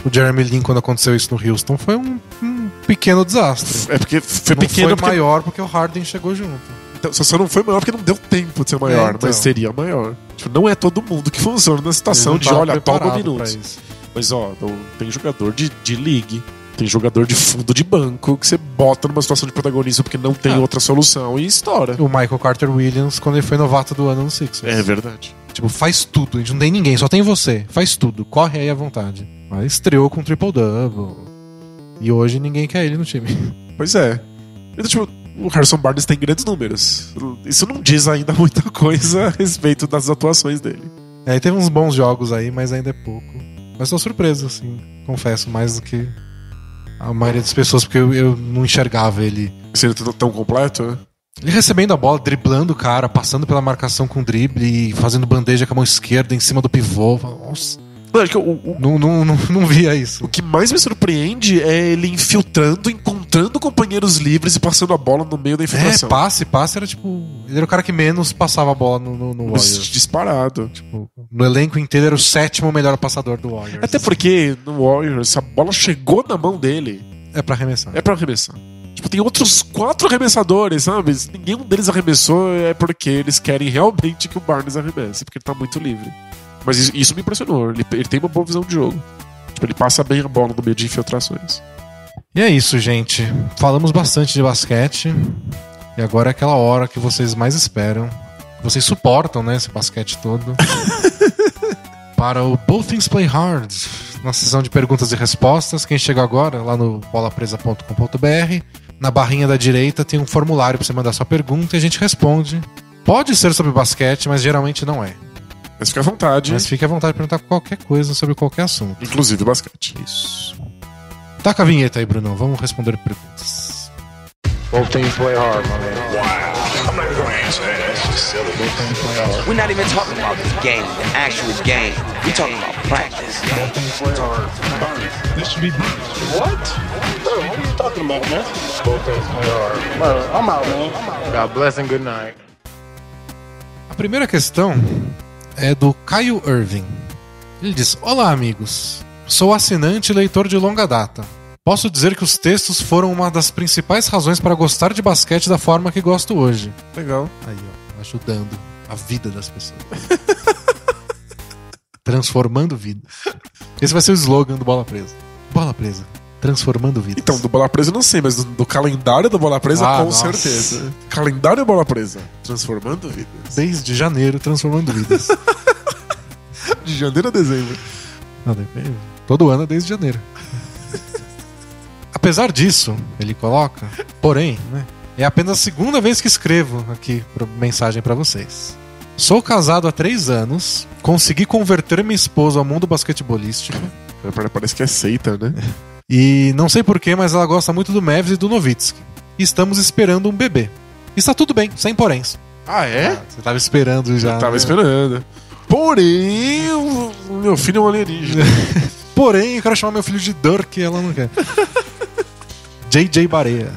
O Jeremy Lin, quando aconteceu isso no Houston, foi um, um pequeno desastre. É porque foi não pequeno foi porque maior porque o Harden chegou junto. Então, só só não foi maior porque não deu tempo de ser maior, É, então. mas seria maior. Não é todo mundo que [LAUGHS] funciona na situação de, olha, toma minutos. Mas, ó, tem jogador de, de league, tem jogador de fundo de banco que você bota numa situação de protagonista porque não tem Ah. outra solução e estoura. O Michael Carter Williams, quando ele foi novato do ano no Sixers. É verdade. Tipo, faz tudo. A gente não tem ninguém, só tem você. Faz tudo. Corre aí à vontade. Aí estreou com triple-double. E hoje ninguém quer ele no time. Pois é. Então, tipo, o Harrison Barnes tem grandes números. Isso não diz ainda [LAUGHS] muita coisa a respeito das atuações dele. Aí teve uns bons jogos aí, mas ainda é pouco. Mas tô surpreso, assim. Confesso, mais do que a maioria das pessoas, porque eu, eu não enxergava ele. Sendo tão- tão completo, né? Ele recebendo a bola, driblando o cara, passando pela marcação com drible e fazendo bandeja com a mão esquerda em cima do pivô. Nossa, Não, acho que o, o- não, não, não, não via isso. o que mais me surpreende é ele infiltrando, encontrando companheiros livres e passando a bola no meio da É, infiltração. passe, passe era tipo. Ele era o cara que menos passava a bola no, no, no Warriors. Disparado. Tipo, no elenco inteiro era o sétimo melhor passador do Warriors. Até porque no Warriors, se a bola chegou na mão dele, É pra arremessar. é pra arremessar. Tipo, tem outros quatro arremessadores, sabe? Se nenhum deles arremessou, é porque eles querem realmente que o Barnes arremesse, porque ele tá muito livre. Mas isso, me impressionou. Ele, ele tem uma boa visão de jogo. Tipo, ele passa bem a bola no meio de infiltrações. E é isso, gente. Falamos bastante de basquete. E agora é aquela hora que vocês mais esperam. Vocês suportam, né, esse basquete todo. [LAUGHS] Para o Both Things Play Hard, na sessão de perguntas e respostas. Quem chega agora, lá no bolapresa.com.br, na barrinha da direita tem um formulário para você mandar sua pergunta e a gente responde. Pode ser sobre basquete, mas geralmente não é. Mas fica à vontade, Mas fique à vontade de perguntar qualquer coisa sobre qualquer assunto. inclusive basquete. Isso. Taca a vinheta aí, Brunão. Vamos responder perguntas. Both teams play hard, my man. I'm not even gonna answer that. That's just silly. Both teams play hard. We're not even talking about the game, the actual game. We're talking about practice. Both teams play hard. This should be What? Bro, what are you talking about, man? Both teams play hard. Bro, I'm out, man. God bless and good night. A primeira questão é do Caio Irving. Ele diz: Olá, amigos. Sou assinante e leitor de longa data. Posso dizer que os textos foram uma das principais razões para gostar de basquete da forma que gosto hoje. Legal. Aí, ó, ajudando a vida das pessoas. [LAUGHS] Transformando vidas. Esse vai ser o slogan do Bola Presa. Bola Presa. Transformando vidas. Então, do Bola Presa eu não sei, mas do, do calendário do Bola Presa, Ah, com nossa. certeza. Calendário Bola Presa. Transformando vidas. Desde janeiro, transformando vidas. [LAUGHS] De janeiro a dezembro. Não. Todo ano é desde janeiro. Apesar disso, ele coloca, porém, né, é apenas a segunda vez que escrevo aqui mensagem pra vocês. Sou casado há três anos, consegui converter minha esposa ao mundo basquetebolístico Parece que é seita, né? [LAUGHS] e não sei porquê, mas ela gosta muito do Mavs e do Novitsky. E estamos esperando um bebê. Está tudo bem, sem poréns. Ah, é? Você tava esperando já. Eu tava né? esperando. Porém, meu filho é um alienígena. [LAUGHS] Porém, eu quero chamar meu filho de Dirk e ela não quer. [LAUGHS] JJ Barea.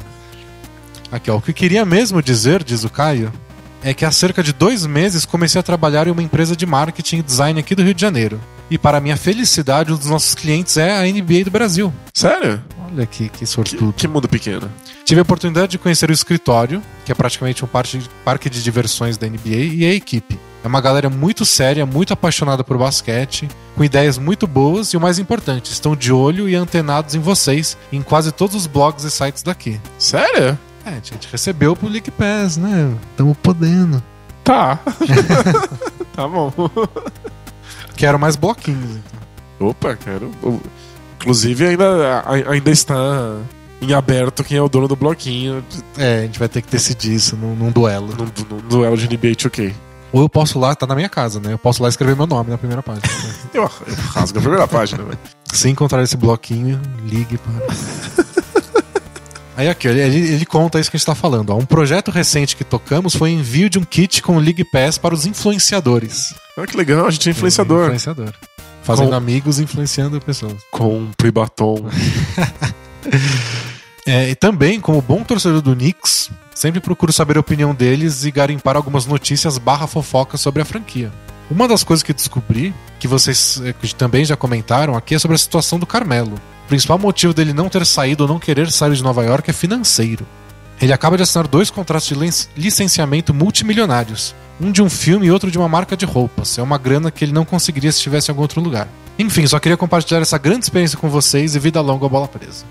Aqui, ó. O que eu queria mesmo dizer, diz o Caio, é que há cerca de dois meses comecei a trabalhar em uma empresa de marketing e design aqui do Rio de Janeiro. E para minha felicidade, um dos nossos clientes é a NBA do Brasil. Sério? Olha que, que Que, sortudo. que mundo pequeno. Tive a oportunidade de conhecer o escritório, que é praticamente um parque parque de diversões da NBA, e a equipe. É uma galera muito séria, muito apaixonada por basquete, com ideias muito boas e o mais importante, estão de olho e antenados em vocês em quase todos os blogs e sites daqui. Sério? É, a gente recebeu pro League Pass, né? Tamo podendo. Tá. [LAUGHS] tá bom. Quero mais bloquinhos, então. Opa, quero. Inclusive, ainda, a- ainda está em aberto quem é o dono do bloquinho É, a gente vai ter que decidir isso num, num duelo. no, no duelo de NBA 2K. Ou eu posso lá, tá na minha casa, né? Eu posso lá escrever meu nome na primeira página. Eu, [LAUGHS] eu rasgo a primeira página, velho. Se encontrar esse bloquinho, ligue para. [LAUGHS] Aí aqui, ele, ele- conta isso que a gente tá falando. Ó. Um projeto recente que tocamos foi o envio de um kit com o League Pass para os influenciadores. Olha que legal, a gente é influenciador. Influenciador. Fazendo Com- amigos, influenciando pessoas. Compre batom. [LAUGHS] É, e também, como bom torcedor do Knicks, sempre procuro saber a opinião deles e garimpar algumas notícias barra fofocas sobre a franquia. Uma das coisas que descobri, que vocês eh, também já comentaram aqui, é sobre a situação do Carmelo. O principal motivo dele não ter saído ou não querer sair de Nova York é financeiro. Ele acaba de assinar dois contratos de licenciamento multimilionários. Um de um filme e outro de uma marca de roupas. É uma grana que ele não conseguiria se estivesse em algum outro lugar. Enfim, só queria compartilhar essa grande experiência com vocês e vida longa à bola presa.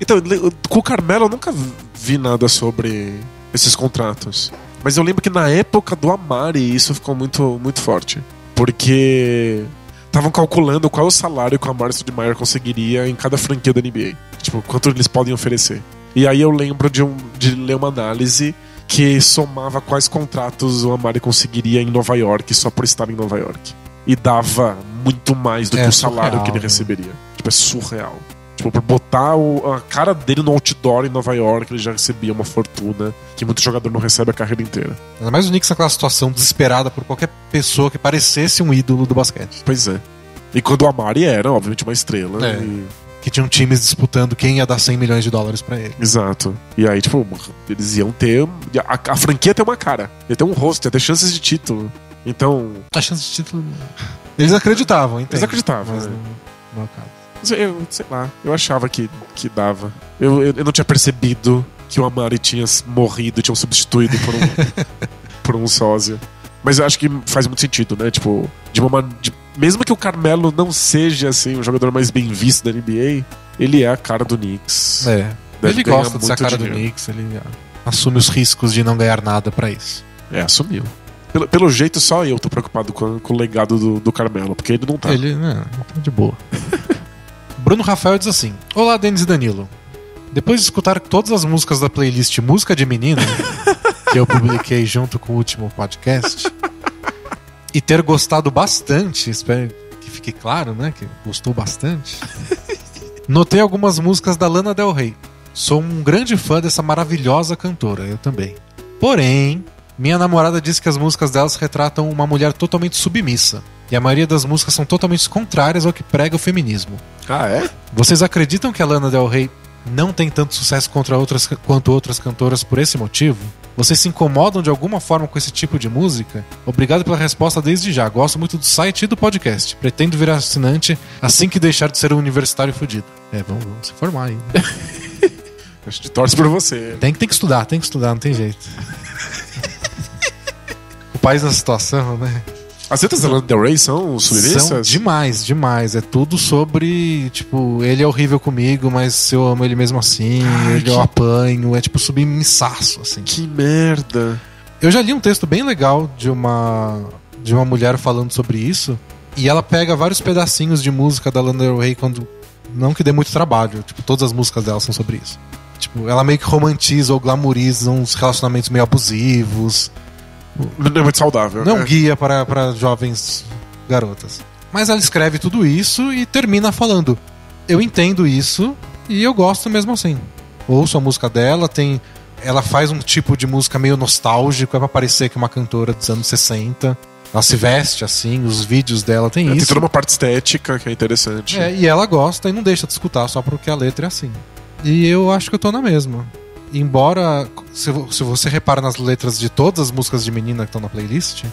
Então, com o Carmelo eu nunca vi nada sobre esses contratos. Mas eu lembro que na época do Amari isso ficou muito, muito forte. Porque estavam calculando qual é o salário que o Amari Stoudemire conseguiria em cada franquia da NBA. Tipo, quanto eles podem oferecer. E aí eu lembro de, um, de ler uma análise que somava quais contratos o Amari conseguiria em Nova York só por estar em Nova York. E dava muito mais do É que o salário surreal, que ele né? receberia. Tipo, é surreal. Tipo, por botar o- a cara dele no outdoor em Nova York, ele já recebia uma fortuna que muito jogador não recebe a carreira inteira. Ainda mais o Knicks naquela situação desesperada por qualquer pessoa que parecesse um ídolo do basquete. Pois é. E quando o Amari era, obviamente, uma estrela. É. e- Que tinham times disputando quem ia dar 100 milhões de dólares pra ele. Exato. E aí, tipo, eles iam ter. A, a franquia ia ter uma cara, ia ter um rosto, ia ter chances de título. Então. A chance de título. Eles acreditavam, entende? Eles acreditavam, Mas né? não, não é caso. Eu, sei lá, eu achava que, que dava. Eu, eu, eu não tinha percebido que o Amari tinha morrido, tinham substituído por um, [LAUGHS] por um sósia. Mas eu acho que faz muito sentido, né? Tipo, de uma de- mesmo que o Carmelo não seja assim o jogador mais bem visto da NBA, ele é a cara do Knicks. É. Deve ele gosta de ser a cara do dinheiro. Knicks, ele ah, assume os riscos de não ganhar nada pra isso. É, assumiu. Pelo, pelo jeito, só eu tô preocupado com, com o legado do, do Carmelo, porque ele não tá. Ele, né, tá de boa. [LAUGHS] Bruno Rafael diz assim: Olá, Denis e Danilo. Depois de escutar todas as músicas da playlist Música de Menino, que eu publiquei junto com o último podcast, e ter gostado bastante, espero que fique claro, né? Que gostou bastante. Notei algumas músicas da Lana Del Rey. Sou um grande fã dessa maravilhosa cantora, eu também. Porém, minha namorada disse que as músicas delas retratam uma mulher totalmente submissa. E a maioria das músicas são totalmente contrárias ao que prega o feminismo. Ah, é? Vocês acreditam que a Lana Del Rey não tem tanto sucesso contra outras, quanto outras cantoras por esse motivo? Vocês se incomodam de alguma forma com esse tipo de música? Obrigado pela resposta desde já. Gosto muito do site e do podcast. Pretendo virar assinante assim que deixar de ser um universitário fudido. É, vamos, vamos se formar aí. [LAUGHS] A gente torce por você. Tem, que- tem que estudar, tem que estudar, não tem jeito. [LAUGHS] o país na situação, né? As letras da Del Rey são submissas? São demais, demais. É tudo sobre, tipo, ele é horrível comigo, mas eu amo ele mesmo assim, Ai, ele que- eu apanho, é tipo submissaço, assim. Que merda. Eu já li um texto bem legal de uma de uma mulher falando sobre isso, e ela pega vários pedacinhos de música da Lana Del Rey quando não que dê muito trabalho, tipo, todas as músicas dela são sobre isso. Tipo, ela meio que romantiza ou glamoriza uns relacionamentos meio abusivos, Não é muito saudável. não né? guia para, para jovens garotas. Mas ela escreve tudo isso e termina falando: Eu entendo isso e eu gosto mesmo assim. Ouço a música dela, tem. Ela faz um tipo de música meio nostálgico, é pra parecer que é uma cantora dos anos 60. Ela se veste assim, os vídeos dela tem É, Tem isso. toda uma parte estética que é interessante. É, e ela gosta e não deixa de escutar só porque a letra é assim. E eu acho que eu tô na mesma. Embora, se, se você repara nas letras de todas as músicas de menina que estão na playlist,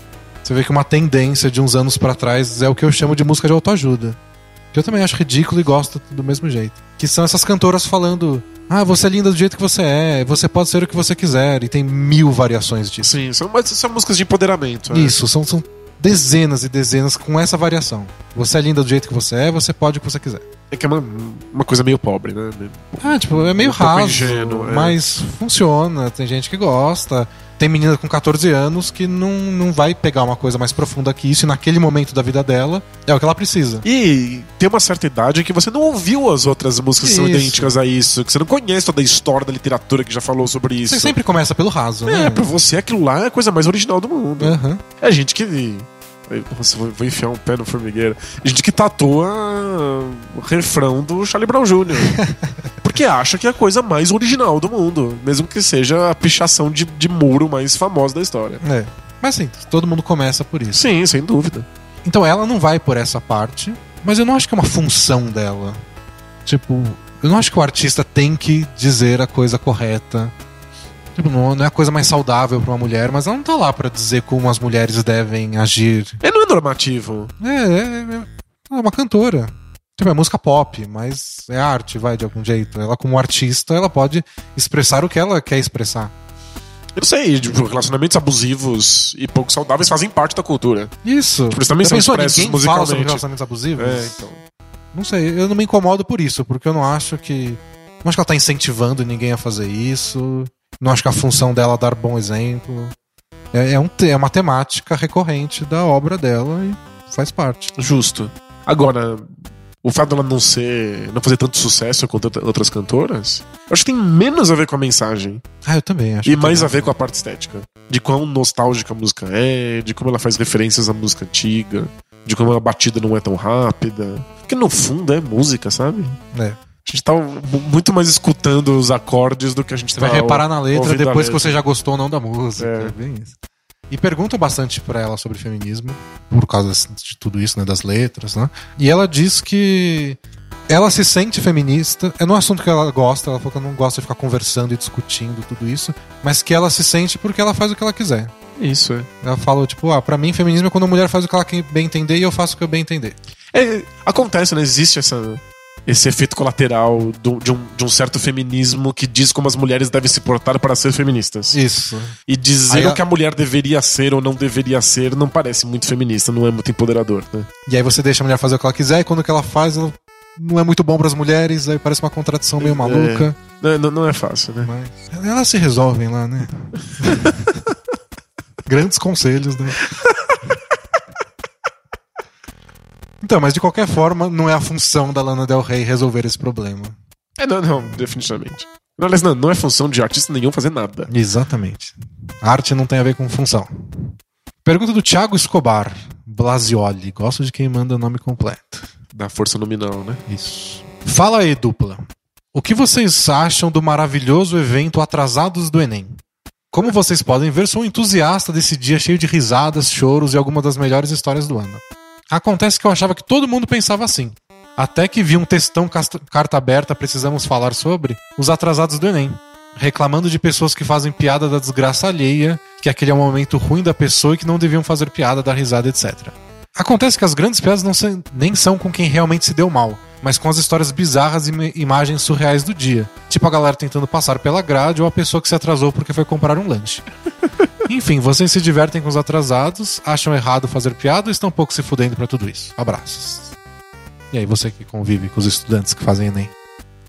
você vê que uma tendência de uns anos pra trás é o que eu chamo de música de autoajuda. Que eu também acho ridículo e gosto do mesmo jeito. Que são essas cantoras falando: Ah, você é linda do jeito que você é, você pode ser o que você quiser. E tem mil variações disso. Sim, são, mas são músicas de empoderamento. né? Isso, são, são dezenas e dezenas com essa variação. Você é linda do jeito que você é, você pode o que você quiser. É que é uma, uma coisa meio pobre, né? Ah, tipo, é meio Um raso, ingênuo, é. mas funciona. Tem gente que gosta. Tem menina com 14 anos que não, não vai pegar uma coisa mais profunda que isso e naquele momento da vida dela é o que ela precisa. E tem uma certa idade que você não ouviu as outras músicas que são Isso. idênticas a isso, que você não conhece toda a história da literatura que já falou sobre isso. Você sempre começa pelo raso, né? É, pra você aquilo lá é a coisa mais original do mundo. Aham. É gente que. Nossa, vou vou enfiar um pé no formigueiro. Gente que tatua o refrão do Charlie Brown Jr. [LAUGHS] Porque acha que é a coisa mais original do mundo. Mesmo que seja a pichação de, de muro mais famosa da história. É. Mas assim, todo mundo começa por isso. Sim, sem dúvida. Então ela não vai por essa parte, mas eu não acho que é uma função dela. Tipo, eu não acho que o artista tem que dizer a coisa correta. Tipo, não, não é a coisa mais saudável pra uma mulher, mas ela não tá lá pra dizer como as mulheres devem agir. Ele não é normativo. É, é, é uma cantora. Tipo, é música pop, mas é arte, vai, de algum jeito. Ela, como artista, ela pode expressar o que ela quer expressar. Eu sei, tipo, relacionamentos abusivos e pouco saudáveis fazem parte da cultura. Isso. Tipo, eles também Já são pensou, expressos ninguém fala sobre musicalmente. relacionamentos abusivos? É, então. Não sei, eu não me incomodo por isso, porque eu não acho que. Não acho que ela tá incentivando ninguém a fazer isso. Não acho que a função dela é dar bom exemplo. É, é, um, é uma temática recorrente da obra dela e faz parte. Justo. Agora, o fato dela não ser. não fazer tanto sucesso quanto outra- outras cantoras, eu acho que tem menos a ver com a mensagem Ah, eu também acho. e mais a ver com a parte estética. De quão nostálgica a música é, de como ela faz referências à música antiga, de como a batida não é tão rápida. Porque no fundo é música, sabe? É. A gente tá mu- muito mais escutando os acordes do que a gente Você tá vai reparar na letra depois que você já gostou ou não da música. É. É. bem isso. E pergunta bastante pra ela sobre feminismo, por causa de tudo isso, né, das letras, né? E ela diz que ela se sente feminista. É no assunto que ela gosta, ela falou que ela não gosta de ficar conversando e discutindo tudo isso, mas que ela se sente porque ela faz o que ela quiser. Isso, é. Ela fala, tipo, ah, pra mim feminismo é quando a mulher faz o que ela quer bem entender e eu faço o que eu bem entender. É, acontece, né? Existe essa, esse efeito colateral do- de, um, de um certo feminismo que diz como as mulheres devem se portar para ser feministas. Isso. E dizer Aí o que a mulher deveria ser ou não deveria ser não parece muito feminista, não é muito empoderador, né? E aí você deixa a mulher fazer o que ela quiser e quando que ela faz ela não é muito bom pras mulheres, aí parece uma contradição meio maluca. Não, não- não é fácil, né? Mas elas se resolvem lá, né? [LAUGHS] Grandes conselhos, né? [LAUGHS] Então, mas de qualquer forma, não é a função da Lana Del Rey resolver esse problema. É, não, não, definitivamente. Não, Aliás, não, não é função de artista nenhum fazer nada. Exatamente. Arte não tem a ver com função. Pergunta do Thiago Escobar, Blasioli. Gosto de quem manda nome completo. Da força nominal, né? Isso. Fala aí, dupla. O que vocês acham do maravilhoso evento Atrasados do Enem? Como vocês podem ver, sou um entusiasta desse dia cheio de risadas, choros e algumas das melhores histórias do ano. Acontece que eu achava que todo mundo pensava assim. Até que vi um textão carta aberta precisamos falar sobre os atrasados do Enem. Reclamando de pessoas que fazem piada da desgraça alheia, que aquele é um momento ruim da pessoa e que não deviam fazer piada, dar risada, etc. Acontece que as grandes piadas não são- nem são com quem realmente se deu mal, mas com as histórias bizarras e ima- imagens surreais do dia. Tipo a galera tentando passar pela grade ou a pessoa que se atrasou porque foi comprar um lanche. Enfim, vocês se divertem com os atrasados, acham errado fazer piada ou estão um pouco se fudendo pra tudo isso? Abraços. E aí, você que convive com os estudantes que fazem Enem?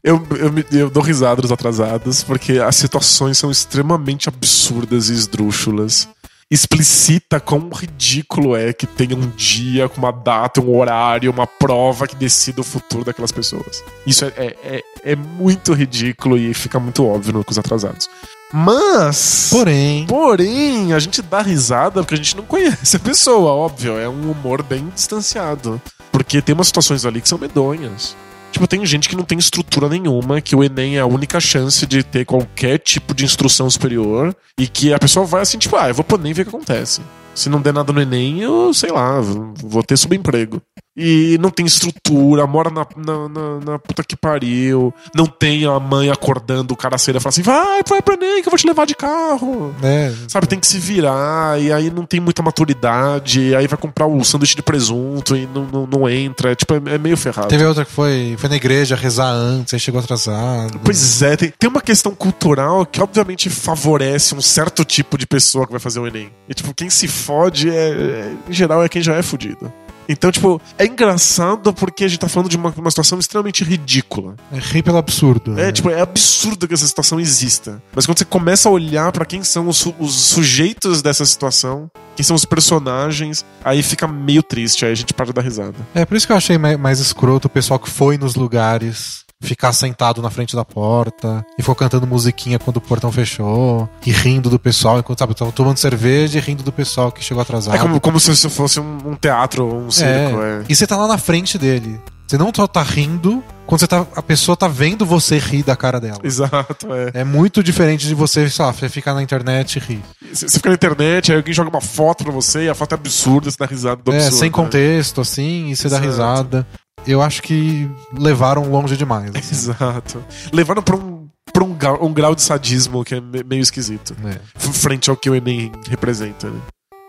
Eu, eu, eu dou risada dos atrasados porque as situações são extremamente absurdas e esdrúxulas. Explicita quão ridículo é que tenha um dia com uma data, um horário, uma prova que decida o futuro daquelas pessoas. Isso é, é, é, é muito ridículo e fica muito óbvio com os atrasados. Mas. Porém, Porém, a gente dá risada porque a gente não conhece a pessoa, óbvio. É um humor bem distanciado. Porque tem umas situações ali que são medonhas. Tipo, tem gente que não tem estrutura nenhuma, que o Enem é a única chance de ter qualquer tipo de instrução superior, e que a pessoa vai assim, tipo, ah, eu vou pro Enem ver o que acontece. Se não der nada no Enem, eu, sei lá, vou ter subemprego. E não tem estrutura, mora na, na, na, na puta que pariu. Não tem a mãe acordando o cara cedo e falar assim: vai, vai pro Enem que eu vou te levar de carro. né? Sabe, tem que se virar, e aí não tem muita maturidade, e aí vai comprar o sanduíche de presunto e não, não, não entra. É, tipo, é, é meio ferrado. Teve outra que foi, foi na igreja rezar antes, aí chegou atrasado. Pois é, tem, tem uma questão cultural que obviamente favorece um certo tipo de pessoa que vai fazer o Enem. E tipo, quem se fode, é, é- em geral, é quem já é fudido. Então, tipo, é engraçado porque a gente tá falando de uma, uma situação extremamente ridícula. É rir pelo absurdo. É, né? tipo, é absurdo que essa situação exista. Mas quando você começa a olhar pra quem são os, os sujeitos dessa situação, quem são os personagens, aí fica meio triste, aí a gente para de dar risada. É por isso que eu achei mai- mais escroto o pessoal que foi nos lugares ficar sentado na frente da porta e ficou cantando musiquinha quando o portão fechou e rindo do pessoal enquanto sabe, tava tomando cerveja e rindo do pessoal que chegou atrasado. É como, como se isso fosse um, um teatro ou um circo. É. E você tá lá na frente dele. Você não só tá rindo, quando você tá, a pessoa tá vendo você rir da cara dela. Exato, é. É muito diferente de você, sei lá, você ficar na internet e rir. Você fica na internet, aí alguém joga uma foto pra você e a foto é absurda, você dá risada do É, absurdo. sem né? contexto, assim, e você dá Exato. risada. Eu acho que levaram longe demais. [LAUGHS] assim. Exato. Levando pra um, pra um, grau, um grau de sadismo que é me- meio esquisito. É. Frente ao que o Enem representa, né?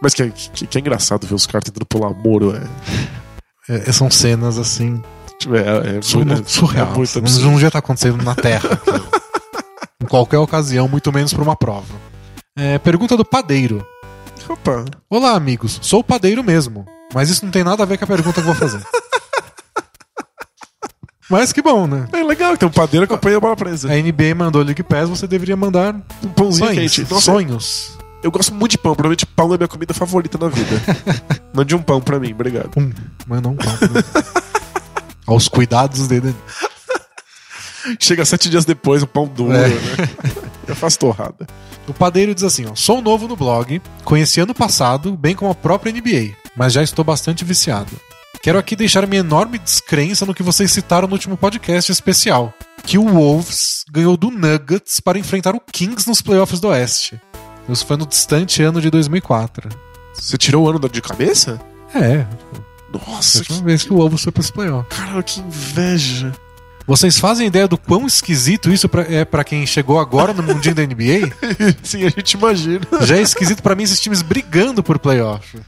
Mas que é, que, que é engraçado ver os caras tentando pular muro, é. É, são cenas assim tipo, é, é, muito, surreal. é muito Não absurdo. não devia estar acontecendo na Terra. [LAUGHS] em qualquer ocasião, muito menos para uma prova. É, pergunta do padeiro. Opa. Olá, amigos. Sou padeiro mesmo. Mas isso não tem nada a ver com a pergunta que eu vou fazer. [LAUGHS] Mas que bom, né? É legal, tem um padeiro que acompanha a bola presa. A NBA mandou League Pass, você deveria mandar Um pãozinho sonhos. quente. Nossa, sonhos. eu gosto muito de pão. Provavelmente pão é minha comida favorita na vida. [LAUGHS] Mande um pão pra mim, obrigado. Pum, manda um pão. né? [LAUGHS] Aos cuidados dele. Chega sete dias depois, o pão duro, É. né? Eu faço torrada. O padeiro diz assim: ó, sou novo no blog, conheci ano passado, bem como a própria NBA, mas já estou bastante viciado. Quero aqui deixar minha enorme descrença no que vocês citaram no último podcast especial, que o Wolves ganhou do Nuggets para enfrentar o Kings nos playoffs do Oeste. Isso foi no distante ano de 2004. Você tirou o ano de cabeça? É, Nossa, a que... última vez que o Wolves foi para os playoffs. cara, que inveja. Vocês fazem ideia do quão esquisito isso pra- é para quem chegou agora no mundinho da NBA? [LAUGHS] Sim, a gente imagina. Já é esquisito pra mim esses times brigando por playoff.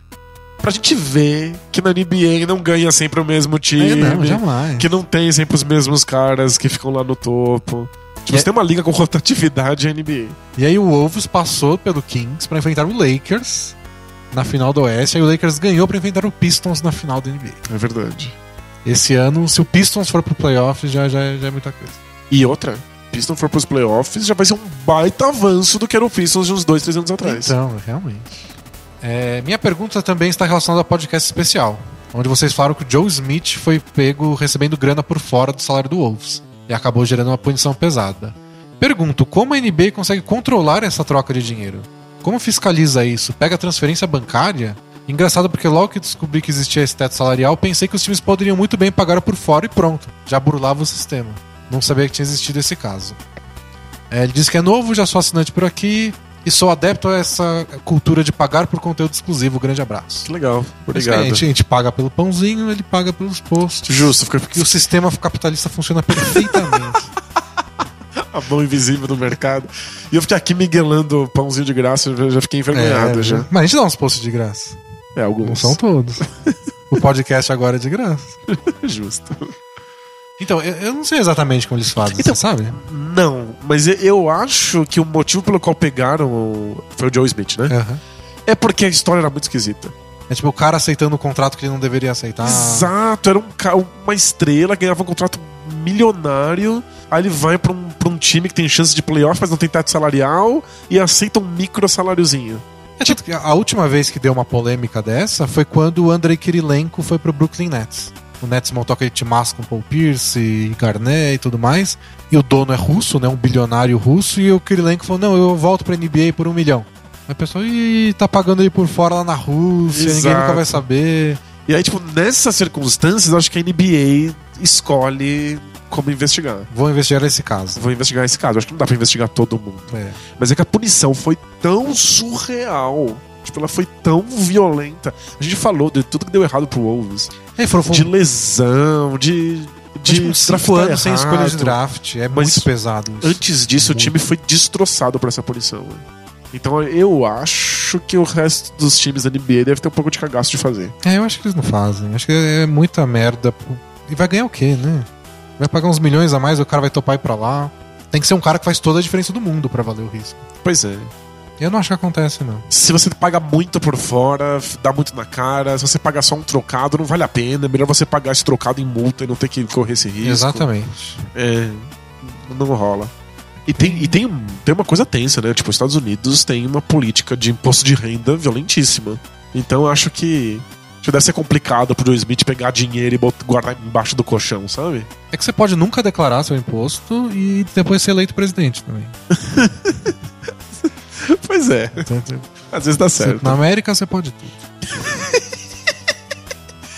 Pra gente ver que na NBA não ganha sempre o mesmo time. É, não, jamais. Que não tem sempre os mesmos caras que ficam lá no topo. Tipo, É- você tem uma liga com rotatividade é NBA. E aí o Wolves passou pelo Kings pra enfrentar o Lakers na final do Oeste, aí o Lakers ganhou pra enfrentar o Pistons na final da NBA. É verdade. Esse ano, se o Pistons for pro playoff, já, já, já é muita coisa. E outra, Pistons for pros playoffs, já vai ser um baita avanço do que era o Pistons de uns dois, três anos atrás. Então, realmente. É, minha pergunta também está relacionada ao podcast especial, onde vocês falaram que o Joe Smith foi pego recebendo grana por fora do salário do Wolves e acabou gerando uma punição pesada. Pergunto, como a NBA consegue controlar essa troca de dinheiro? Como fiscaliza isso? Pega transferência bancária? Engraçado porque logo que descobri que existia esse teto salarial, pensei que os times poderiam muito bem pagar por fora e pronto. Já burlava o sistema. Não sabia que tinha existido esse caso. É, ele diz que é novo, já sou assinante por aqui e sou adepto a essa cultura de pagar por conteúdo exclusivo. Grande abraço. Que legal. É Obrigado. A gente, a gente paga pelo pãozinho, ele paga pelos posts. Justo, fica E o sistema capitalista funciona perfeitamente. [LAUGHS] a mão invisível do mercado. E eu fiquei aqui miguelando pãozinho de graça, eu já- já fiquei envergonhado É, já. Mas a gente dá uns posts de graça. É, alguns. Não são todos. [LAUGHS] o podcast agora é de graça. Justo. Então, eu, eu não sei exatamente como eles fazem, Então- você sabe? Não, mas eu- acho que o motivo pelo qual pegaram foi o Joe Smith, né? Aham. É porque a história era muito esquisita. É tipo o cara aceitando um contrato que ele não deveria aceitar. Exato, era um, uma estrela, ganhava um contrato milionário, aí ele vai pra um, pra um time que tem chance de playoff, mas não tem teto salarial, e aceita um micro saláriozinho. É, que a última vez que deu uma polêmica dessa foi quando o Andrei Kirilenko foi pro Brooklyn Nets. O Nets montou aquele timasco com Paul Pierce e Garnett e tudo mais. E o dono é russo, né? Um bilionário russo. E o Kirilenko falou: Não, eu volto pra NBA por um milhão. Aí o pessoal, ih, tá pagando ele por fora lá na Rússia, ninguém Exato. nunca vai saber. E aí, tipo, nessas circunstâncias, eu acho que a NBA escolhe como investigar. Vou investigar esse caso. Vou investigar esse caso. Acho que não dá pra investigar todo mundo. É. Mas é que a punição foi tão surreal. Tipo, ela foi tão violenta. A gente falou de tudo que deu errado pro Wolves. É, foram, foram De lesão, de. De tipo, cinco draftar anos sem escolha de draft. É Mas muito pesado isso. Antes disso, o time foi destroçado por essa punição. né? Então eu acho que o resto dos times da NBA deve ter um pouco de cagaço de fazer. É, eu acho que eles não fazem. Acho que é muita merda. E vai ganhar o quê, né? Vai pagar uns milhões a mais, o cara vai topar ir pra lá. Tem que ser um cara que faz toda a diferença do mundo pra valer o risco. Pois é. Eu não acho que acontece, não. Se você paga muito por fora, dá muito na cara. Se você pagar só um trocado, não vale a pena. É melhor você pagar esse trocado em multa e não ter que correr esse risco. Exatamente. É, não rola. E tem, e tem, tem uma coisa tensa, né? Tipo, os Estados Unidos tem uma política de imposto de renda violentíssima. Então eu acho que, que deve ser complicado pro Joe Smith pegar dinheiro e guardar embaixo do colchão, sabe? É que você pode nunca declarar seu imposto e depois ser eleito presidente também. [LAUGHS] [LAUGHS] Pois é. Às vezes dá certo. Na América você pode tudo.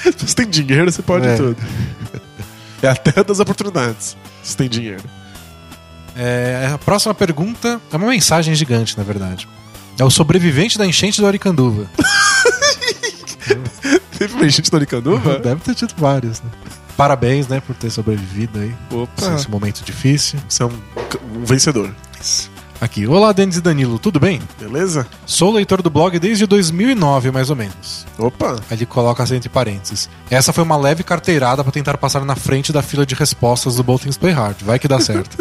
[LAUGHS] Se você tem dinheiro, você pode É. tudo. É a terra das oportunidades. Se tem dinheiro. É, a próxima pergunta é uma mensagem gigante, na verdade. É o sobrevivente da enchente do Aricanduva. [LAUGHS] Teve uma enchente do Aricanduva? Deve ter tido vários, né? Parabéns, né, por ter sobrevivido aí. Opa. Nesse momento difícil. Você é um, um vencedor. Aqui. Olá, Denis e Danilo, tudo bem? Beleza? Sou leitor do blog desde 2009, mais ou menos. Opa. Ele coloca assim entre parênteses. Essa foi uma leve carteirada pra tentar passar na frente da fila de respostas do Boltins Play Hard. Vai que dá certo.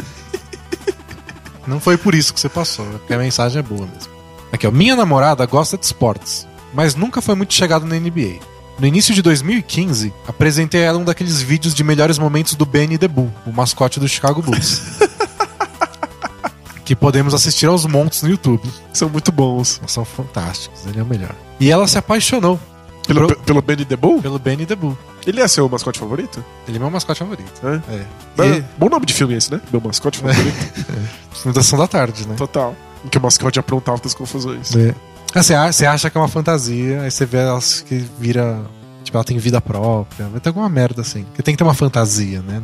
[LAUGHS] Não foi por isso que você passou, é porque a mensagem é boa mesmo. Aqui, ó. Minha namorada gosta de esportes, mas nunca foi muito chegada na NBA. No início de 2015, apresentei a ela um daqueles vídeos de melhores momentos do Benny the Bull, o mascote do Chicago Bulls. [LAUGHS] que podemos assistir aos montes no YouTube. São muito bons. São fantásticos, ele é o melhor. E ela se apaixonou Pelo, Pro- pelo Benny the Bull? pelo Benny the Bull. Ele é seu mascote favorito? Ele é meu mascote favorito. É. É. Mas- E Bom nome de filme esse, né? Meu mascote favorito. [LAUGHS] Fundação da Tarde, né? Total. Em que o mascote aprontava das confusões. É. Ah, Você acha, que é uma fantasia, aí você vê elas que vira. Tipo, ela tem vida própria. Vai ter alguma merda assim. Porque tem que ter uma fantasia, né?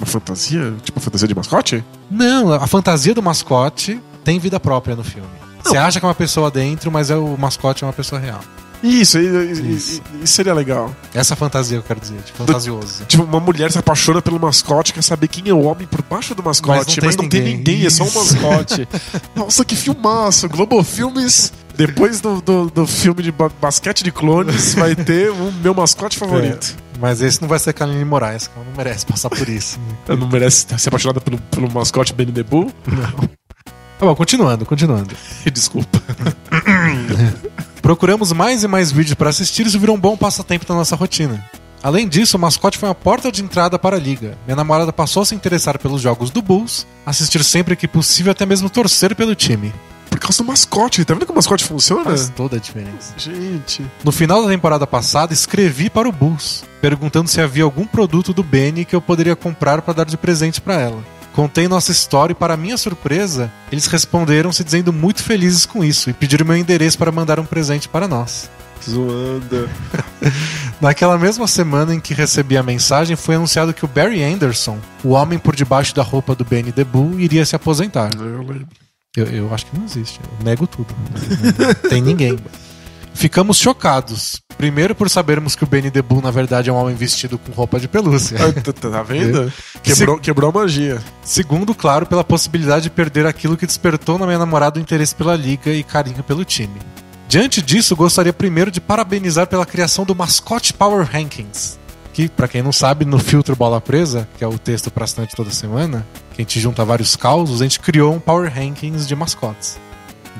Uma fantasia? Tipo uma fantasia de mascote? Não, a fantasia do mascote tem vida própria no filme. Você acha que é uma pessoa dentro, mas é o mascote é uma pessoa real. Isso, Isso. isso seria legal. Essa fantasia eu quero dizer, tipo, fantasioso. Tipo, uma mulher se apaixona pelo mascote, quer saber quem é o homem por baixo do mascote, mas não, tem, ninguém, é só um mascote. [LAUGHS] Nossa, que filmaço! Globo Filmes, depois do, do, do filme de ba- basquete de clones, vai ter o meu mascote favorito. Mas esse não vai ser Kaline Moraes, que ela não merece passar por isso. [LAUGHS] Ela não merece ser apaixonada pelo, pelo mascote Benny the Bull? Tá bom, continuando, continuando. [LAUGHS] Desculpa. [LAUGHS] Procuramos mais e mais vídeos para assistir e isso virou um bom passatempo na nossa rotina. Além disso, o mascote foi uma porta de entrada para a liga. Minha namorada passou a se interessar pelos jogos do Bulls, assistir sempre que possível, até mesmo torcer pelo time. Por causa do mascote. Tá vendo que o mascote funciona? Faz toda a diferença. Gente. No final da temporada passada, escrevi para o Bulls, perguntando se havia algum produto do Benny que eu poderia comprar para dar de presente para ela. Contei nossa história e, para minha surpresa, eles responderam se dizendo muito felizes com isso e pediram meu endereço para mandar um presente para nós. Zoanda. [LAUGHS] Naquela mesma semana em que recebi a mensagem, foi anunciado que o Barry Anderson, o homem por debaixo da roupa do Benny the Bull, iria se aposentar. Eu lembro. Eu, eu acho que não existe. Eu nego tudo. Não tem ninguém. Ficamos chocados. Primeiro por sabermos que o Benny the Bull, na verdade, é um homem vestido com roupa de pelúcia. Ah, tá- tá tá vendo? Quebrou, quebrou a magia. Segundo, claro, pela possibilidade de perder aquilo que despertou na minha namorada o interesse pela liga e carinho pelo time. Diante disso, gostaria primeiro de parabenizar pela criação do Mascot Power Rankings. Que, pra quem não sabe, no filtro Bola Presa, que é o texto bastante toda semana, que a gente junta vários causos, a gente criou um Power Rankings de mascotes.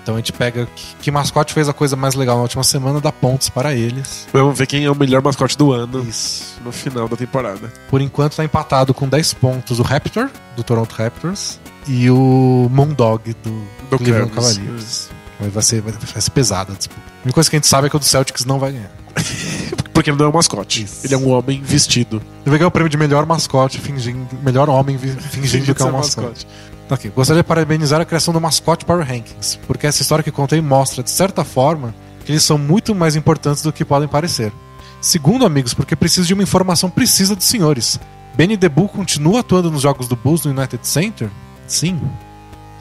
Então a gente pega que, mascote fez a coisa mais legal na última semana, dá pontos para eles. Vamos ver quem é o melhor mascote do ano Isso. no final da temporada. Por enquanto tá empatado com 10 pontos o Raptor, do Toronto Raptors, e o Moondog do, Do Cleveland. Cavaliers. Vai ser, vai ser pesada a disputa. A única coisa que a gente sabe é que o do Celtics não vai ganhar. [LAUGHS] Porque ele não é um mascote. Isso. Ele é um homem vestido. Ele vai ganhar o prêmio de melhor mascote, fingindo, melhor homem [LAUGHS] fingindo que é um ser mascote. Ok, gostaria de parabenizar a criação do Mascote Power Rankings, porque essa história que contei mostra, de certa forma, que eles são muito mais importantes do que podem parecer. Segundo, amigos, porque preciso de uma informação precisa dos senhores. Benny Bull continua atuando nos jogos do Bulls no United Center? Sim.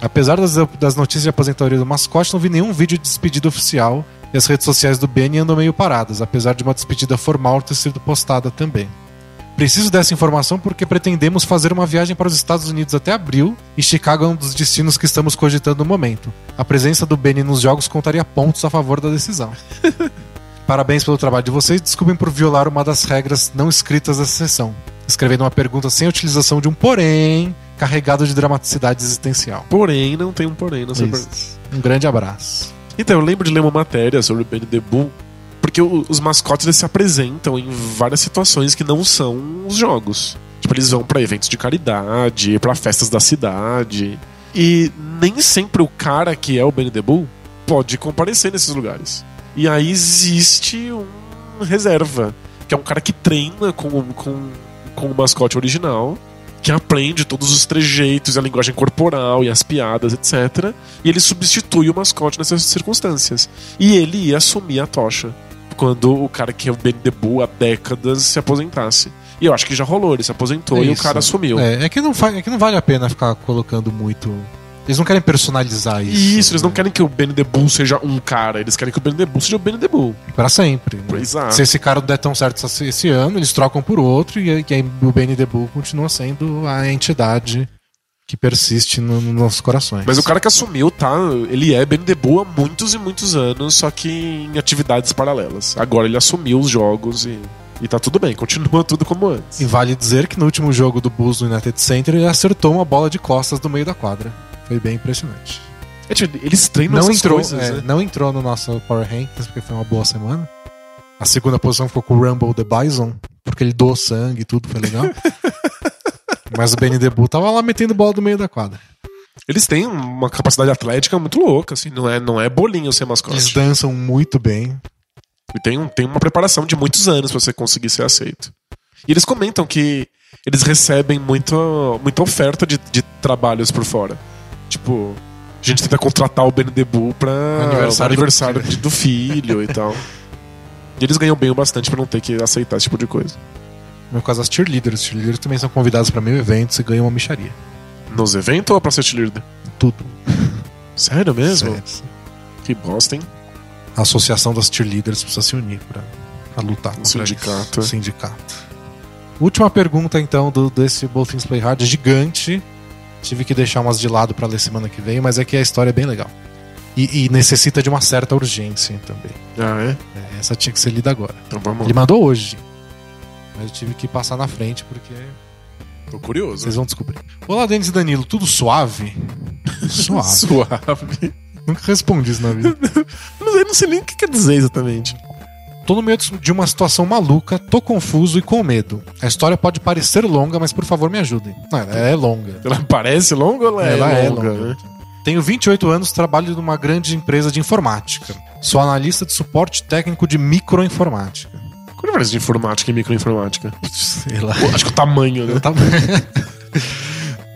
Apesar das, das notícias de aposentadoria do mascote, não vi nenhum vídeo de despedida oficial e as redes sociais do Benny andam meio paradas, apesar de uma despedida formal ter sido postada também. Preciso dessa informação porque pretendemos fazer uma viagem para os Estados Unidos até abril e Chicago é um dos destinos que estamos cogitando no momento. A presença do Benny nos jogos contaria pontos a favor da decisão. [LAUGHS] Parabéns pelo trabalho de vocês. Desculpem por violar uma das regras não escritas dessa sessão, escrevendo uma pergunta sem a utilização de um porém carregado de dramaticidade existencial. Porém, não tem um porém na sua Isso. pergunta. Um grande abraço. Então, eu lembro de ler uma matéria sobre o Benny the Bull, porque os mascotes se apresentam em várias situações que não são os jogos. Tipo, eles vão pra eventos de caridade, pra festas da cidade. E nem sempre o cara que é o Benny the Bull pode comparecer nesses lugares. E aí existe um reserva, que é um cara que treina com, com, com o mascote original, que aprende todos os trejeitos, a linguagem corporal e as piadas, etc. E ele substitui o mascote nessas circunstâncias. E ele ia assumir a tocha quando o cara que é o Ben Bull há décadas se aposentasse. E eu acho que já rolou, ele se aposentou e o cara assumiu. É, é que não é que não vale a pena ficar colocando muito. Eles não querem personalizar isso. Isso, eles não né? querem que o Ben the Bull seja um cara, eles querem que o Ben the Bull seja o Ben the Bull. Pra sempre. né? Exato. Se esse cara não der tão certo esse, esse ano, eles trocam por outro e, e aí o Benny the Bull continua sendo a entidade que persiste no- nos nossos corações. Mas o cara que assumiu, tá? Ele é Ben the Bull há muitos e muitos anos, só que em atividades paralelas. Agora ele assumiu os jogos e, e tá tudo bem, [LAUGHS] continua tudo como antes. E vale dizer que no último jogo do Bulls no United Center ele acertou uma bola de costas no meio da quadra. Foi bem impressionante. É, tipo, eles treinam Não entrou, coisas, é, né? não entrou no nosso Power Rankings porque foi uma boa semana. A segunda posição ficou com o Rumble the Bison, porque ele doou sangue e tudo, foi legal. [LAUGHS] Mas o Benny Debu tava lá metendo bola do meio da quadra. Eles têm uma capacidade atlética muito louca, assim. Não é, não é bolinho ser Eles mascote. dançam muito bem. E tem, um- tem uma preparação de muitos anos pra você conseguir ser aceito. E eles comentam que eles recebem muita, muita oferta de, de trabalhos por fora. Tipo, a gente tenta contratar o Ben Debu pra Aniversário do aniversário de- do filho e tal. E eles ganham bem o bastante pra não ter que aceitar esse tipo de coisa. No meu caso, as cheerleaders. Os cheerleaders também são convidados pra mil eventos e ganham uma micharia. Nos eventos ou pra ser cheerleader? Tudo. Sério mesmo? Sério. Que bosta, hein? A associação das cheerleaders precisa se unir pra, pra lutar contra sindicato. isso. O sindicato. Última pergunta, então, do, desse Both Things Play Hard, gigante. Tive que deixar umas de lado pra ler semana que vem, mas é que a história é bem legal. E, e necessita de uma certa urgência também. Ah, é? É, essa tinha que ser lida agora. Então vamos Ele mandou hoje. Mas eu tive que passar na frente porque Tô curioso. vocês vão descobrir. Olá, Denis e Danilo, tudo suave? [LAUGHS] Suave. Suave. Nunca respondi isso na vida. [LAUGHS] Não, eu não sei nem o que quer dizer exatamente. Tô no meio de uma situação maluca, tô confuso e com medo. A história pode parecer longa, mas por favor me ajudem. Não, ela é longa. Ela parece longa ou ela, Ela é é longa? longa. Tenho 28 anos, trabalho numa grande empresa de informática. Sou analista de suporte técnico de microinformática. Qual é a diferença de informática e microinformática? Sei lá. Acho que o tamanho, né? Tá- [LAUGHS]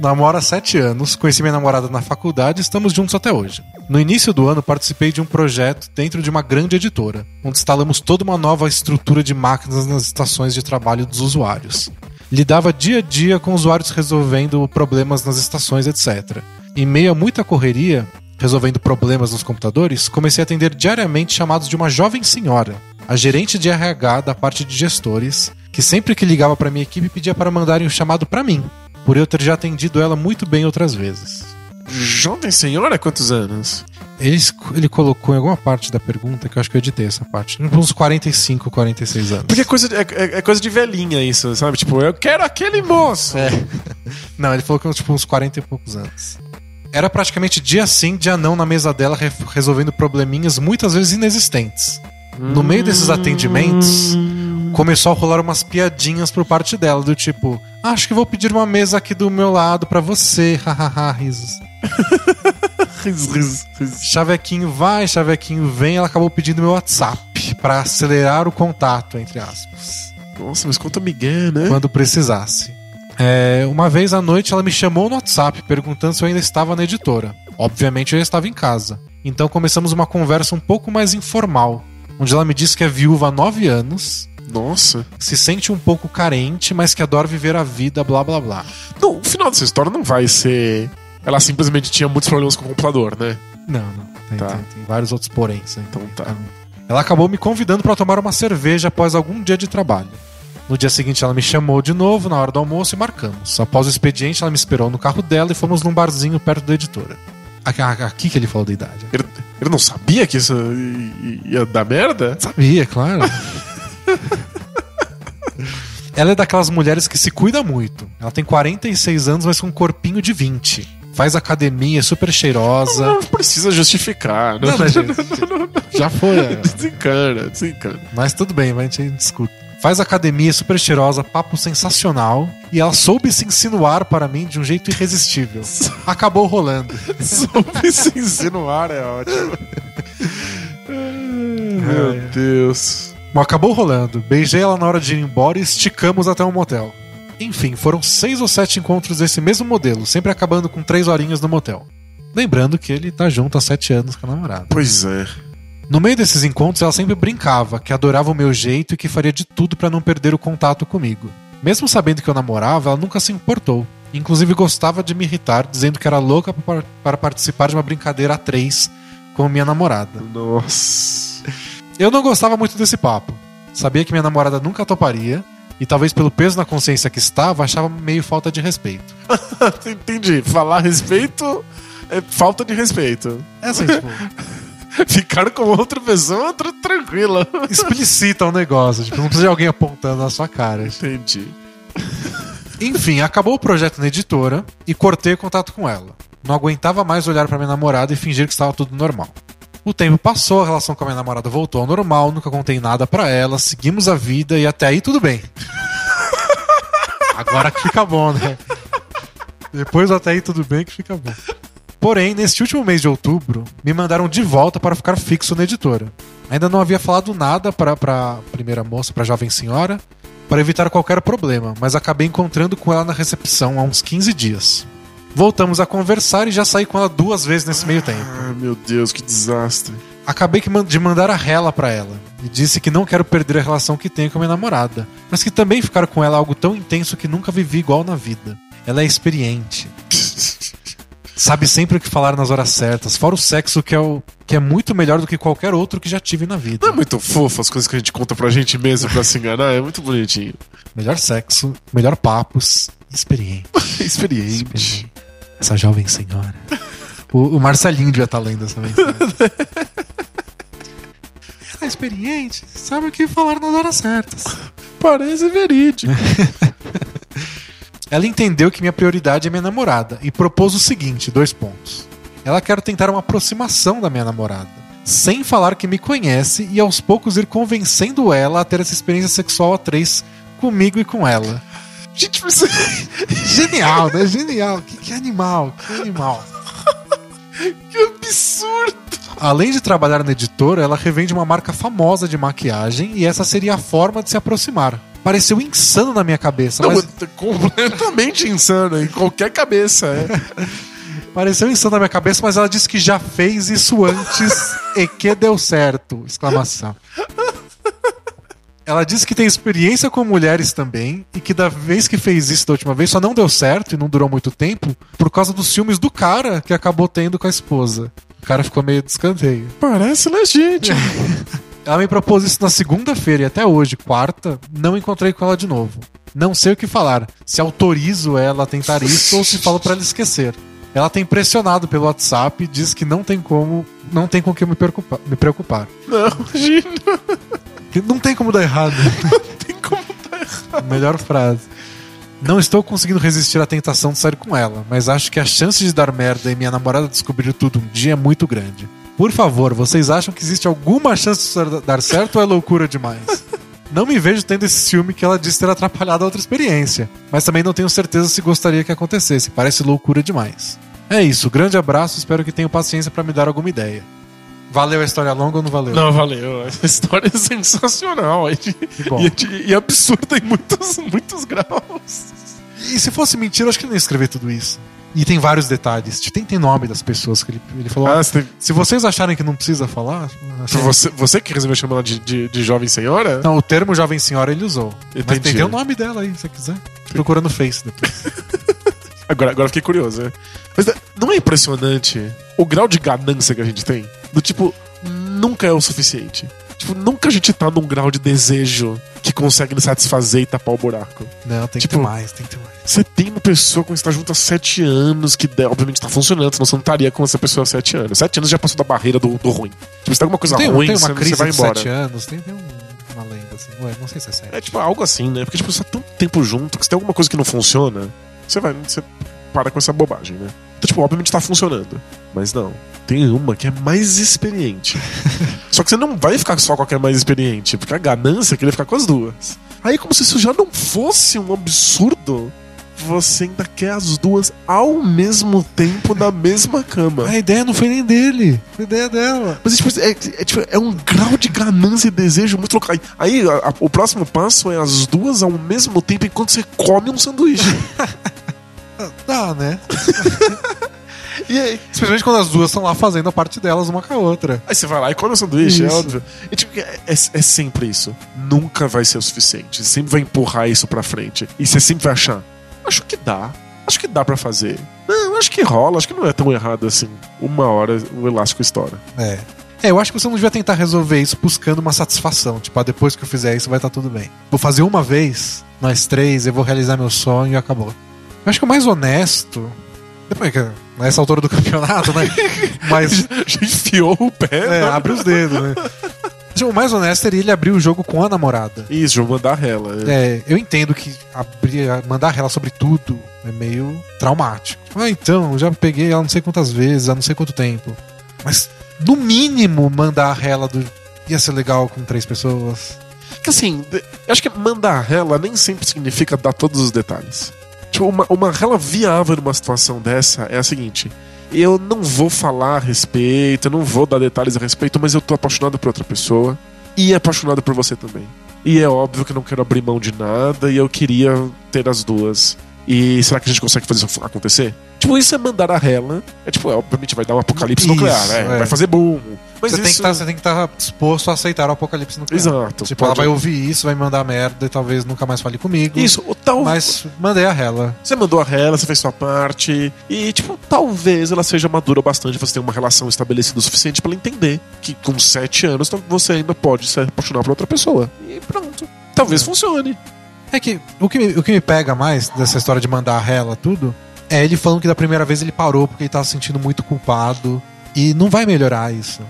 Namoro há 7 anos, conheci minha namorada na faculdade e estamos juntos até hoje. No início do ano, participei de um projeto dentro de uma grande editora, onde instalamos toda uma nova estrutura de máquinas nas estações de trabalho dos usuários. Lidava dia a dia com usuários resolvendo problemas nas estações, etc. Em meio a muita correria, resolvendo problemas nos computadores, comecei a atender diariamente chamados de uma jovem senhora, a gerente de RH da parte de gestores, que sempre que ligava para minha equipe pedia para mandarem o chamado para mim, por eu ter já atendido ela muito bem outras vezes. Jovem senhora, quantos anos? Ele, ele colocou em alguma parte da pergunta, que eu acho que eu editei essa parte, uns 45, 46 anos. Porque é coisa, de, é, é- é coisa de velhinha isso, sabe? Tipo, eu quero aquele moço. É. [LAUGHS] Não, ele falou que tipo, uns 40 e poucos anos. Era praticamente dia sim, dia não na mesa dela, re- resolvendo probleminhas muitas vezes inexistentes. No meio desses atendimentos, começou a rolar umas piadinhas por parte dela, do tipo, acho que vou pedir uma mesa aqui do meu lado pra você, [LAUGHS] hahaha, risos. Riz, riz, riz. Chavequinho vai, chavequinho vem, ela acabou pedindo meu WhatsApp pra acelerar o contato, entre aspas, Nossa, mas conta Miguel, né? quando precisasse. É, uma vez à noite ela me chamou no WhatsApp perguntando se eu ainda estava na editora. Obviamente eu já estava em casa. Então começamos uma conversa um pouco mais informal, onde ela me disse que é viúva há nove anos, Nossa. se sente um pouco carente, mas que adora viver a vida, blá blá blá. Não, o final dessa história não vai ser. Ela simplesmente tinha muitos problemas com o computador, né? Não, não. Tem, Tá. tem- tem vários outros poréns. Né? Então tá. Ela acabou me convidando para tomar uma cerveja após algum dia de trabalho. No dia seguinte, ela me chamou de novo na hora do almoço e marcamos. Após o expediente, ela me esperou no carro dela e fomos num barzinho perto da editora. Aqui, que ele falou da idade. Ele, ele não sabia que isso ia dar merda? Sabia, claro. [LAUGHS] [LAUGHS] ela é daquelas mulheres que se cuida muito. Ela tem 46 anos, mas com um corpinho de 20. Faz academia, é super cheirosa. Não precisa justificar. Não, Não, né, [LAUGHS] gente? Já foi. é. Desencana, desencana. Mas tudo bem, a gente discute. Faz academia super cheirosa, papo sensacional. E ela soube se insinuar para mim de um jeito irresistível. [LAUGHS] Acabou rolando. Soube se insinuar, é ótimo. Meu Deus. Bom, acabou rolando. Beijei ela na hora de ir embora e esticamos até um motel. Enfim, foram seis ou sete encontros desse mesmo modelo, sempre acabando com três horinhas no motel. Lembrando que ele tá junto há sete anos com a namorada. Pois é. No meio desses encontros, ela sempre brincava que adorava o meu jeito e que faria de tudo pra não perder o contato comigo. Mesmo sabendo que eu namorava, ela nunca se importou. Inclusive gostava de me irritar, dizendo que era louca pa- para participar de uma brincadeira a três com minha namorada. Nossa. Eu não gostava muito desse papo. Sabia que minha namorada nunca toparia, e talvez pelo peso na consciência que estava, achava meio falta de respeito. [LAUGHS] Entendi. Falar respeito é falta de respeito. É assim, tipo, [LAUGHS] Ficar com outra pessoa, outra tranquila. explicita o negócio, tipo, não precisa de alguém apontando na sua cara. Entendi. Enfim, acabou o projeto na editora e cortei o contato com ela. Não aguentava mais olhar pra minha namorada e fingir que estava tudo normal. O tempo passou, a relação com a minha namorada voltou ao normal, nunca contei nada pra ela, seguimos a vida e até aí tudo bem. Agora que fica bom, né? Depois até aí tudo bem que fica bom. Porém, neste último mês de outubro, me mandaram de volta para ficar fixo na editora. Ainda não havia falado nada para a primeira moça, para a jovem senhora, para evitar qualquer problema, mas acabei encontrando com ela na recepção há uns 15 dias. Voltamos a conversar e já saí com ela duas vezes nesse meio tempo. Ah, meu Deus, que desastre. Acabei de mandar a rela pra ela e disse que não quero perder a relação que tenho com a minha namorada, mas que também ficar com ela é algo tão intenso que nunca vivi igual na vida. Ela é experiente. [LAUGHS] Sabe sempre o que falar nas horas certas, fora o sexo que é, o, que é muito melhor do que qualquer outro que já tive na vida. Não é muito fofo as coisas que a gente conta pra gente mesmo pra se enganar? É muito bonitinho. Melhor sexo, melhor papos, experiente. [LAUGHS] Experiente. Essa jovem senhora. O, o Marcelinho devia estar lendo essa mensagem. Ela [LAUGHS] é experiente, sabe o que falar nas horas certas. Parece verídico. Ela entendeu que minha prioridade é minha namorada e propôs o seguinte: dois pontos. Ela quer tentar uma aproximação da minha namorada, sem falar que me conhece e aos poucos ir convencendo ela a ter essa experiência sexual a três comigo e com ela. Gente, mas... [LAUGHS] Genial, né? Genial. Que, que animal, que animal. [LAUGHS] que absurdo. Além de trabalhar na editora, ela revende uma marca famosa de maquiagem e essa seria a forma de se aproximar. Pareceu insano na minha cabeça, Não, mas é completamente insano em qualquer cabeça. É. [LAUGHS] pareceu insano na minha cabeça, mas ela disse que já fez isso antes e que deu certo! Exclamação. Ela disse que tem experiência com mulheres também e que da vez que fez isso da última vez só não deu certo e não durou muito tempo por causa dos ciúmes do cara que acabou tendo com a esposa. O cara ficou meio de escanteio. Parece legítimo. [LAUGHS] Ela me propôs isso na segunda-feira e até hoje, quarta, não encontrei com ela de novo. Não sei o que falar, se autorizo ela a tentar isso ou se falo pra ela esquecer. Ela tem pressionado pelo WhatsApp e diz que não tem como, não tem com o que me preocupar. Me preocupar. Não, [LAUGHS] Gino. Não tem como dar errado. [LAUGHS] Tem como dar errado. Melhor frase. Não estou conseguindo resistir à tentação de sair com ela, mas acho que a chance de dar merda e minha namorada descobrir tudo um dia é muito grande. Por favor, vocês acham que existe alguma chance disso dar certo ou é loucura demais? [LAUGHS] Não me vejo tendo esse ciúme que ela disse ter atrapalhado a outra experiência, mas também não tenho certeza se gostaria que acontecesse, parece loucura demais. É isso, grande abraço, espero que tenham paciência para me dar alguma ideia. Valeu a história longa ou não valeu? Não, valeu. Essa história é sensacional. E, e, e absurda em muitos, muitos graus. E se fosse mentira, acho que ele não ia escrever tudo isso. E tem vários detalhes. Tem, tem nome das pessoas que ele, ele falou. Ah, "Ah, você, Se vocês acharem que não precisa falar. achei- você, você que resolveu chamar ela de, de, de jovem senhora? Não, o termo jovem senhora ele usou. Mas tem, Entendi. tem o nome dela aí, se você quiser. Procura no Face depois. [LAUGHS] Agora, agora fiquei curioso, né? Mas é, não é impressionante o grau de ganância que a gente tem? Do tipo, nunca é o suficiente. Tipo, nunca a gente tá num grau de desejo que consegue nos satisfazer e tapar o buraco. Não, tem Tipo- que ter mais, tem que ter mais. Você tem uma pessoa com quem você tá junto há sete anos, que obviamente tá funcionando, senão você não estaria com essa pessoa há sete anos. Sete anos já passou da barreira do, do ruim. Tipo, se tem alguma coisa Tem, ruim, tem você, uma crise você vai embora. 7 anos, tem, tem um- uma lenda assim. Ué, não sei se é sério. É tipo algo assim, né? Porque tipo, você tá tanto tempo junto que se tem alguma coisa que não funciona, você vai. Você para com essa bobagem, né? Então, tipo, obviamente tá funcionando. Mas não. Tem uma que é mais experiente. [LAUGHS] só que você não vai ficar só com a que é mais experiente, porque a ganância é querer ficar com as duas. Aí, como se isso já não fosse um absurdo, você ainda quer as duas ao mesmo tempo na mesma cama. A ideia não foi nem dele, foi ideia dela. Mas tipo, é, é, tipo, é um grau de ganância e desejo muito louco. Aí, aí, a- a- o próximo passo é as duas ao mesmo tempo enquanto você come um sanduíche. [LAUGHS] Dá, né? [LAUGHS] e aí, Especialmente quando as duas estão lá fazendo a parte delas uma com a outra. aí você vai lá e come um sanduíche, é Isso. óbvio. E, tipo, é, é- é sempre isso. Nunca vai ser o suficiente. Você sempre vai empurrar isso pra frente. E você sempre vai achar. Acho que dá. Acho que dá pra fazer. Não, acho que rola. Acho que não é tão errado assim. Uma hora o elástico estoura. É. É, eu acho que você não devia tentar resolver isso buscando uma satisfação. Tipo, ah, depois que eu fizer isso vai estar tudo bem. Vou fazer uma vez, nós três, eu vou realizar meu sonho e acabou. Eu acho que o mais honesto. Depois que. Nessa altura do [LAUGHS] campeonato, né? [LAUGHS] Mas. Já enfiou o pé. É, né? abre os dedos, né? [LAUGHS] O mais honesto seria ele abrir o jogo com a namorada. Isso, mandar rela. É, eu entendo que abrir, mandar ela sobre tudo é meio traumático. Tipo, ah, então, eu já peguei ela não sei quantas vezes, há não sei quanto tempo. Mas no mínimo, mandar a rela do. Ia ser legal com três pessoas. Que assim, eu acho que mandar rela nem sempre significa dar todos os detalhes. Tipo, uma, uma rela viável numa situação dessa é a seguinte: eu não vou falar a respeito, eu não vou dar detalhes a respeito, mas eu tô apaixonado por outra pessoa e apaixonado por você também. E é óbvio que eu não quero abrir mão de nada e eu queria ter as duas. E será que a gente consegue fazer isso acontecer? Tipo, isso é mandar a rela. É tipo, é, obviamente vai dar um apocalipse Isso, nuclear, né? é. Vai fazer boom. Mas você, tem que isso... tá, tem que estar disposto a aceitar o apocalipse nuclear. Exato. Tipo, ela pode- vai ouvir isso, vai mandar merda e talvez nunca mais fale comigo. Isso, ou tal... Mas mandei a rela. Você mandou a rela, você fez sua parte. E, tipo, talvez ela seja madura o bastante, você tem uma relação estabelecida o suficiente pra ela entender que com sete anos você ainda pode se apaixonar por outra pessoa. E pronto. Talvez É. funcione. É que o, que me, o que me pega mais dessa história de mandar a rela, tudo, é ele falando que da primeira vez ele parou porque ele tava se sentindo muito culpado. E não vai melhorar isso.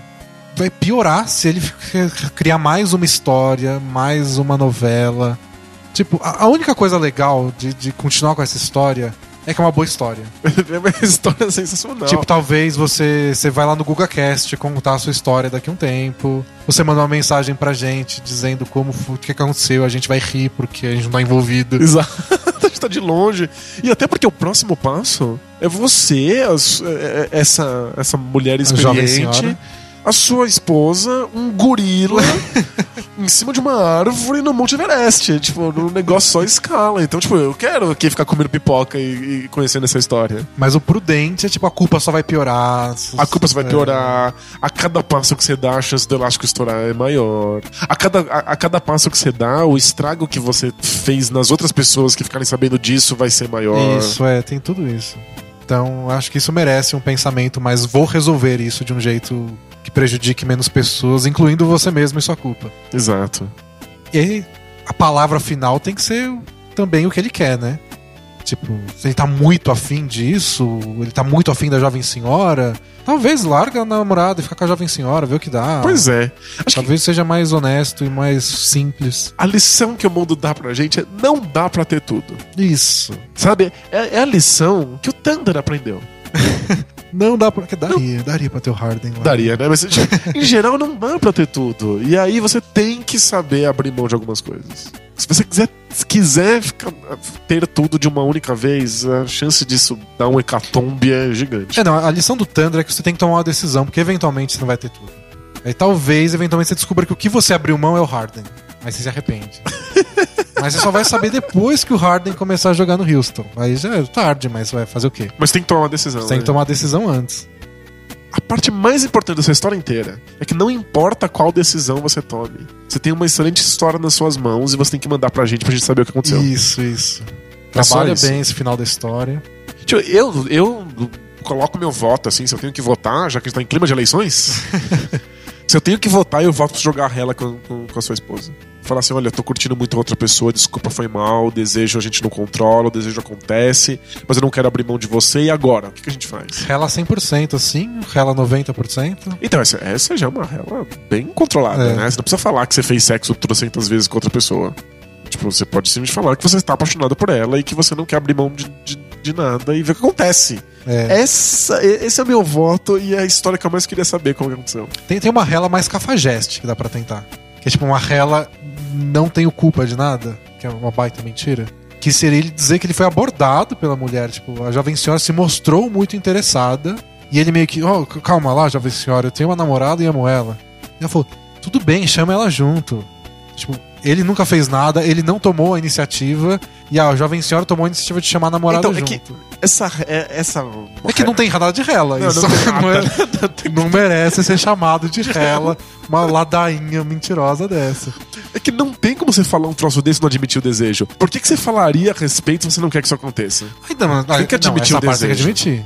Vai piorar se ele [LAUGHS] criar mais uma história, mais uma novela. Tipo, a, a única coisa legal de, de continuar com essa história é que é uma boa história. [LAUGHS] é uma história sensacional. Tipo, talvez você, você vai lá no GugaCast contar a sua história daqui a um tempo. Você manda uma mensagem pra gente dizendo como o que aconteceu, a gente vai rir porque a gente não tá envolvido. Exato. [LAUGHS] A gente tá de longe. E até porque o próximo passo é você, é- é- essa, essa mulher experiente. A sua esposa, um gorila [LAUGHS] em cima de uma árvore no Monte Everest. Tipo, num negócio só escala. Então, tipo, eu quero aqui ficar comendo pipoca e, e conhecendo essa história. Mas o prudente é tipo, a culpa só vai piorar. A culpa só vai É. piorar. A cada passo que você dá, a chance do elástico estourar é maior. A cada, a, a cada passo que você dá, o estrago que você fez nas outras pessoas que ficarem sabendo disso vai ser maior. Isso, é, tem tudo isso. Então, acho que isso merece um pensamento, mas vou resolver isso de um jeito que prejudique menos pessoas, incluindo você mesmo e sua culpa. Exato. E aí, a palavra final tem que ser também o que ele quer, né? Tipo, se ele tá muito afim disso, ele tá muito afim da jovem senhora, talvez larga a namorada e fica com a jovem senhora, vê o que dá. Pois é. Acho que Talvez seja mais honesto e mais simples. a lição que o mundo dá pra gente é não dá pra ter tudo. Isso. Sabe? É, é a lição que o Thunder aprendeu. [LAUGHS] Não dá pra. Daria, daria pra ter o Harden lá. Daria, né? Mas [LAUGHS] em geral não dá pra ter tudo. E aí você tem que saber abrir mão de algumas coisas. Se você quiser, se quiser ficar- ter tudo de uma única vez, a chance disso dar um hecatombe é gigante. É, não, a lição do Thunder é que você tem que tomar uma decisão, porque eventualmente você não vai ter tudo. Aí talvez, eventualmente, você descubra que o que você abriu mão é o Harden. Aí você se arrepende. [LAUGHS] mas você só vai saber depois que o Harden começar a jogar no Houston. Aí já é tarde, mas vai fazer o quê? Mas tem que tomar uma decisão. Você tem que né? tomar a decisão antes. A parte mais importante dessa história inteira é que não importa qual decisão você tome. Você tem uma excelente história nas suas mãos e você tem que mandar pra gente pra gente saber o que aconteceu. Isso, isso. É só Trabalha isso. bem esse final da história. Tipo, eu, eu coloco meu voto, assim, se eu tenho que votar, já que a gente tá em clima de eleições. [LAUGHS] se eu tenho que votar, eu voto pra jogar a rela com, com, com a sua esposa. Falar assim, olha, eu tô curtindo muito outra pessoa, desculpa, foi mal, o desejo a gente não controla, o desejo acontece, mas eu não quero abrir mão de você, e agora? O que, que a gente faz? Rela 100% assim, rela 90%. Então, essa, essa já é uma rela bem controlada, É. né? Você não precisa falar que você fez sexo trocentas vezes com outra pessoa. Tipo, você pode simplesmente falar que você está apaixonado por ela e que você não quer abrir mão de, de, de nada e ver o que acontece. É. Essa, esse é o meu voto e é a história que eu mais queria saber como que aconteceu. Tem, tem uma rela mais cafajeste que dá pra tentar. Que é tipo uma rela não tenho culpa de nada, que é uma baita mentira. Que seria ele dizer que ele foi abordado pela mulher. Tipo, a jovem senhora se mostrou muito interessada. E ele meio que, oh, calma lá, jovem senhora, eu tenho uma namorada e amo ela. E ela falou, tudo bem, chama ela junto. Tipo, ele nunca fez nada, ele não tomou a iniciativa. E a jovem senhora tomou a iniciativa de chamar a namorada Então, é junto. que essa. É, essa É que não tem nada de rela. Não, isso não [LAUGHS] não, é- [LAUGHS] não merece ser chamado de rela uma ladainha mentirosa dessa. É que não tem como você falar um troço desse e não admitir o desejo. Por que, que você falaria a respeito se você não quer que isso aconteça? Ainda não, Tem que admitir essa o parte tem que desejo. admitir.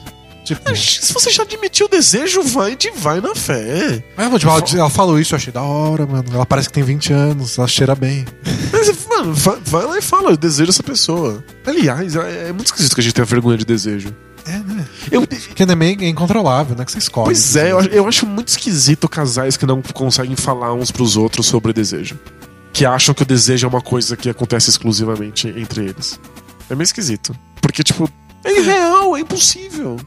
Tipo, Se você já admitiu o desejo, vai de vai na fé. mas, tipo, ela, ela falou isso, eu achei da hora, mano. Ela parece que tem 20 anos, ela cheira bem. Mas, mano, vai, vai lá e fala, eu desejo essa pessoa. Aliás, é, é muito esquisito que a gente tenha vergonha de desejo. É, né? Eu, é meio incontrolável, né? Que você escolhe. pois é, eu, acho- eu acho muito esquisito casais que não conseguem falar uns pros outros sobre desejo. Que acham que o desejo é uma coisa que acontece exclusivamente entre eles. É meio esquisito. Porque, tipo, é irreal, é impossível.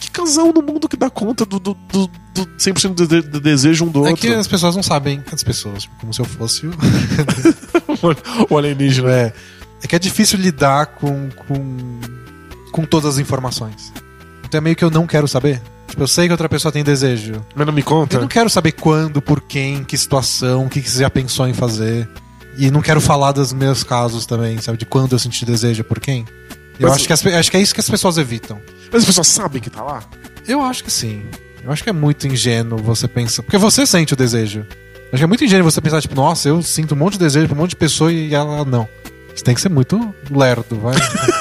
Que casal no mundo que dá conta do, do, do, do 100% do, de- do desejo um do É outro? que as pessoas não sabem. As pessoas, tipo, como se eu fosse o. [LAUGHS] o alienígena. É, é que é difícil lidar com, com, com todas as informações. Então é meio que eu não quero saber. Tipo, eu sei que outra pessoa tem desejo. Mas não me conta? Eu não quero saber quando, por quem, que situação, o que, que você já pensou em fazer. E não quero falar dos meus casos também, sabe? De quando eu senti desejo, por quem. Eu acho que, as acho que é isso que as pessoas evitam. Mas as pessoas sabem que tá lá? Eu acho que sim. Eu acho que é muito ingênuo você pensar. Porque você sente o desejo. Acho que é muito ingênuo você pensar, tipo, nossa, eu sinto um monte de desejo pra um monte de pessoa e ela não. Você tem que ser muito lerdo, vai. [LAUGHS]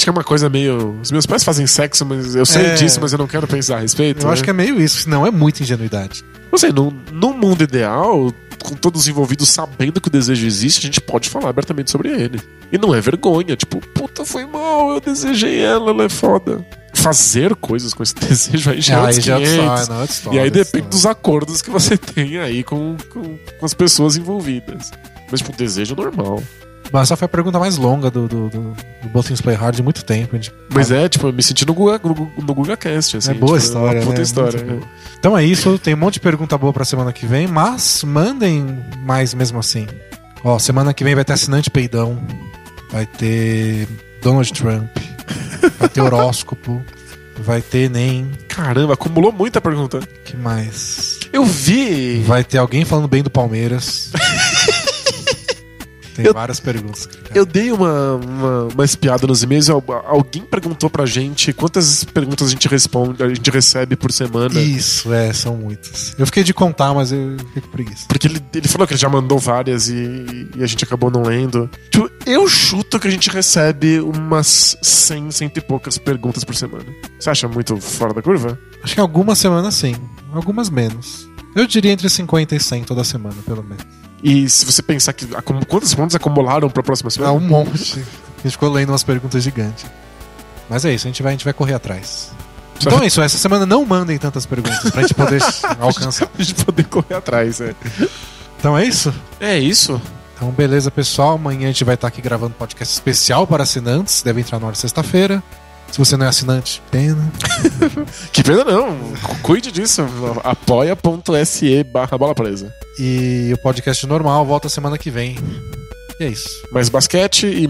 Acho que é uma coisa meio. Os meus pais fazem sexo, mas eu sei É. disso, mas eu não quero pensar a respeito. Eu acho né? que é meio isso, senão é muita ingenuidade. Não sei, no, no mundo ideal, com todos os envolvidos sabendo que o desejo existe, a gente pode falar abertamente sobre ele. E não é vergonha, tipo, puta, foi mal, eu desejei ela, ela é foda. Fazer coisas com esse [LAUGHS] desejo aí já é Ah, outros já é outra 500. história, não, é história, E aí outra depende dos acordos que você [LAUGHS] tem aí com, com, com as pessoas envolvidas. Mas, tipo, desejo normal. Mas essa foi a pergunta mais longa do, do, do, do Play Hard de muito tempo. Gente... Mas é, tipo, eu me senti no Guga, no, no GugaCast, assim. É boa tipo, história, uma puta né? história. É. Então é isso, tem um monte de pergunta boa pra semana que vem, mas mandem mais mesmo assim. Ó, semana que vem vai ter assinante peidão, vai ter Donald Trump, vai ter horóscopo, [LAUGHS] vai ter nem. Caramba, acumulou muita pergunta. que mais? Eu vi. Vai ter alguém falando bem do Palmeiras. [LAUGHS] Tem Eu- várias perguntas. cara. Eu dei uma, uma, uma espiada nos e-mails al- alguém perguntou pra gente quantas perguntas a gente responde, a gente recebe por semana. Isso, é, são muitas. Eu fiquei de contar, mas eu fiquei com preguiça. Porque ele, ele falou que ele já mandou várias e, e a gente acabou não lendo. Tipo, eu chuto que a gente recebe umas 100, cento e poucas perguntas por semana. Você acha muito fora da curva? Acho que algumas semanas sim, algumas menos. Eu diria entre 50 e 100 toda semana, pelo menos. E se você pensar que quantas perguntas acumularam pra próxima Ah, semana? um monte. A gente ficou lendo umas perguntas gigantes. Mas é isso, a gente vai, a gente vai correr atrás. Então é isso, essa semana não mandem tantas perguntas pra gente poder [LAUGHS] alcançar. A gente poder correr atrás, é. Então é isso? É isso? Então beleza, pessoal. Amanhã a gente vai estar aqui gravando podcast especial para assinantes. Deve entrar na hora de sexta-feira. Se você não é assinante, pena. [LAUGHS] Que pena não. Cuide disso. apoia.se barra bola presa. E o podcast normal volta semana que vem. E é isso. Mais basquete e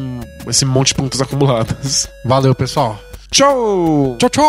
esse monte de pontos acumulados. Valeu, pessoal. Tchau! Tchau, tchau!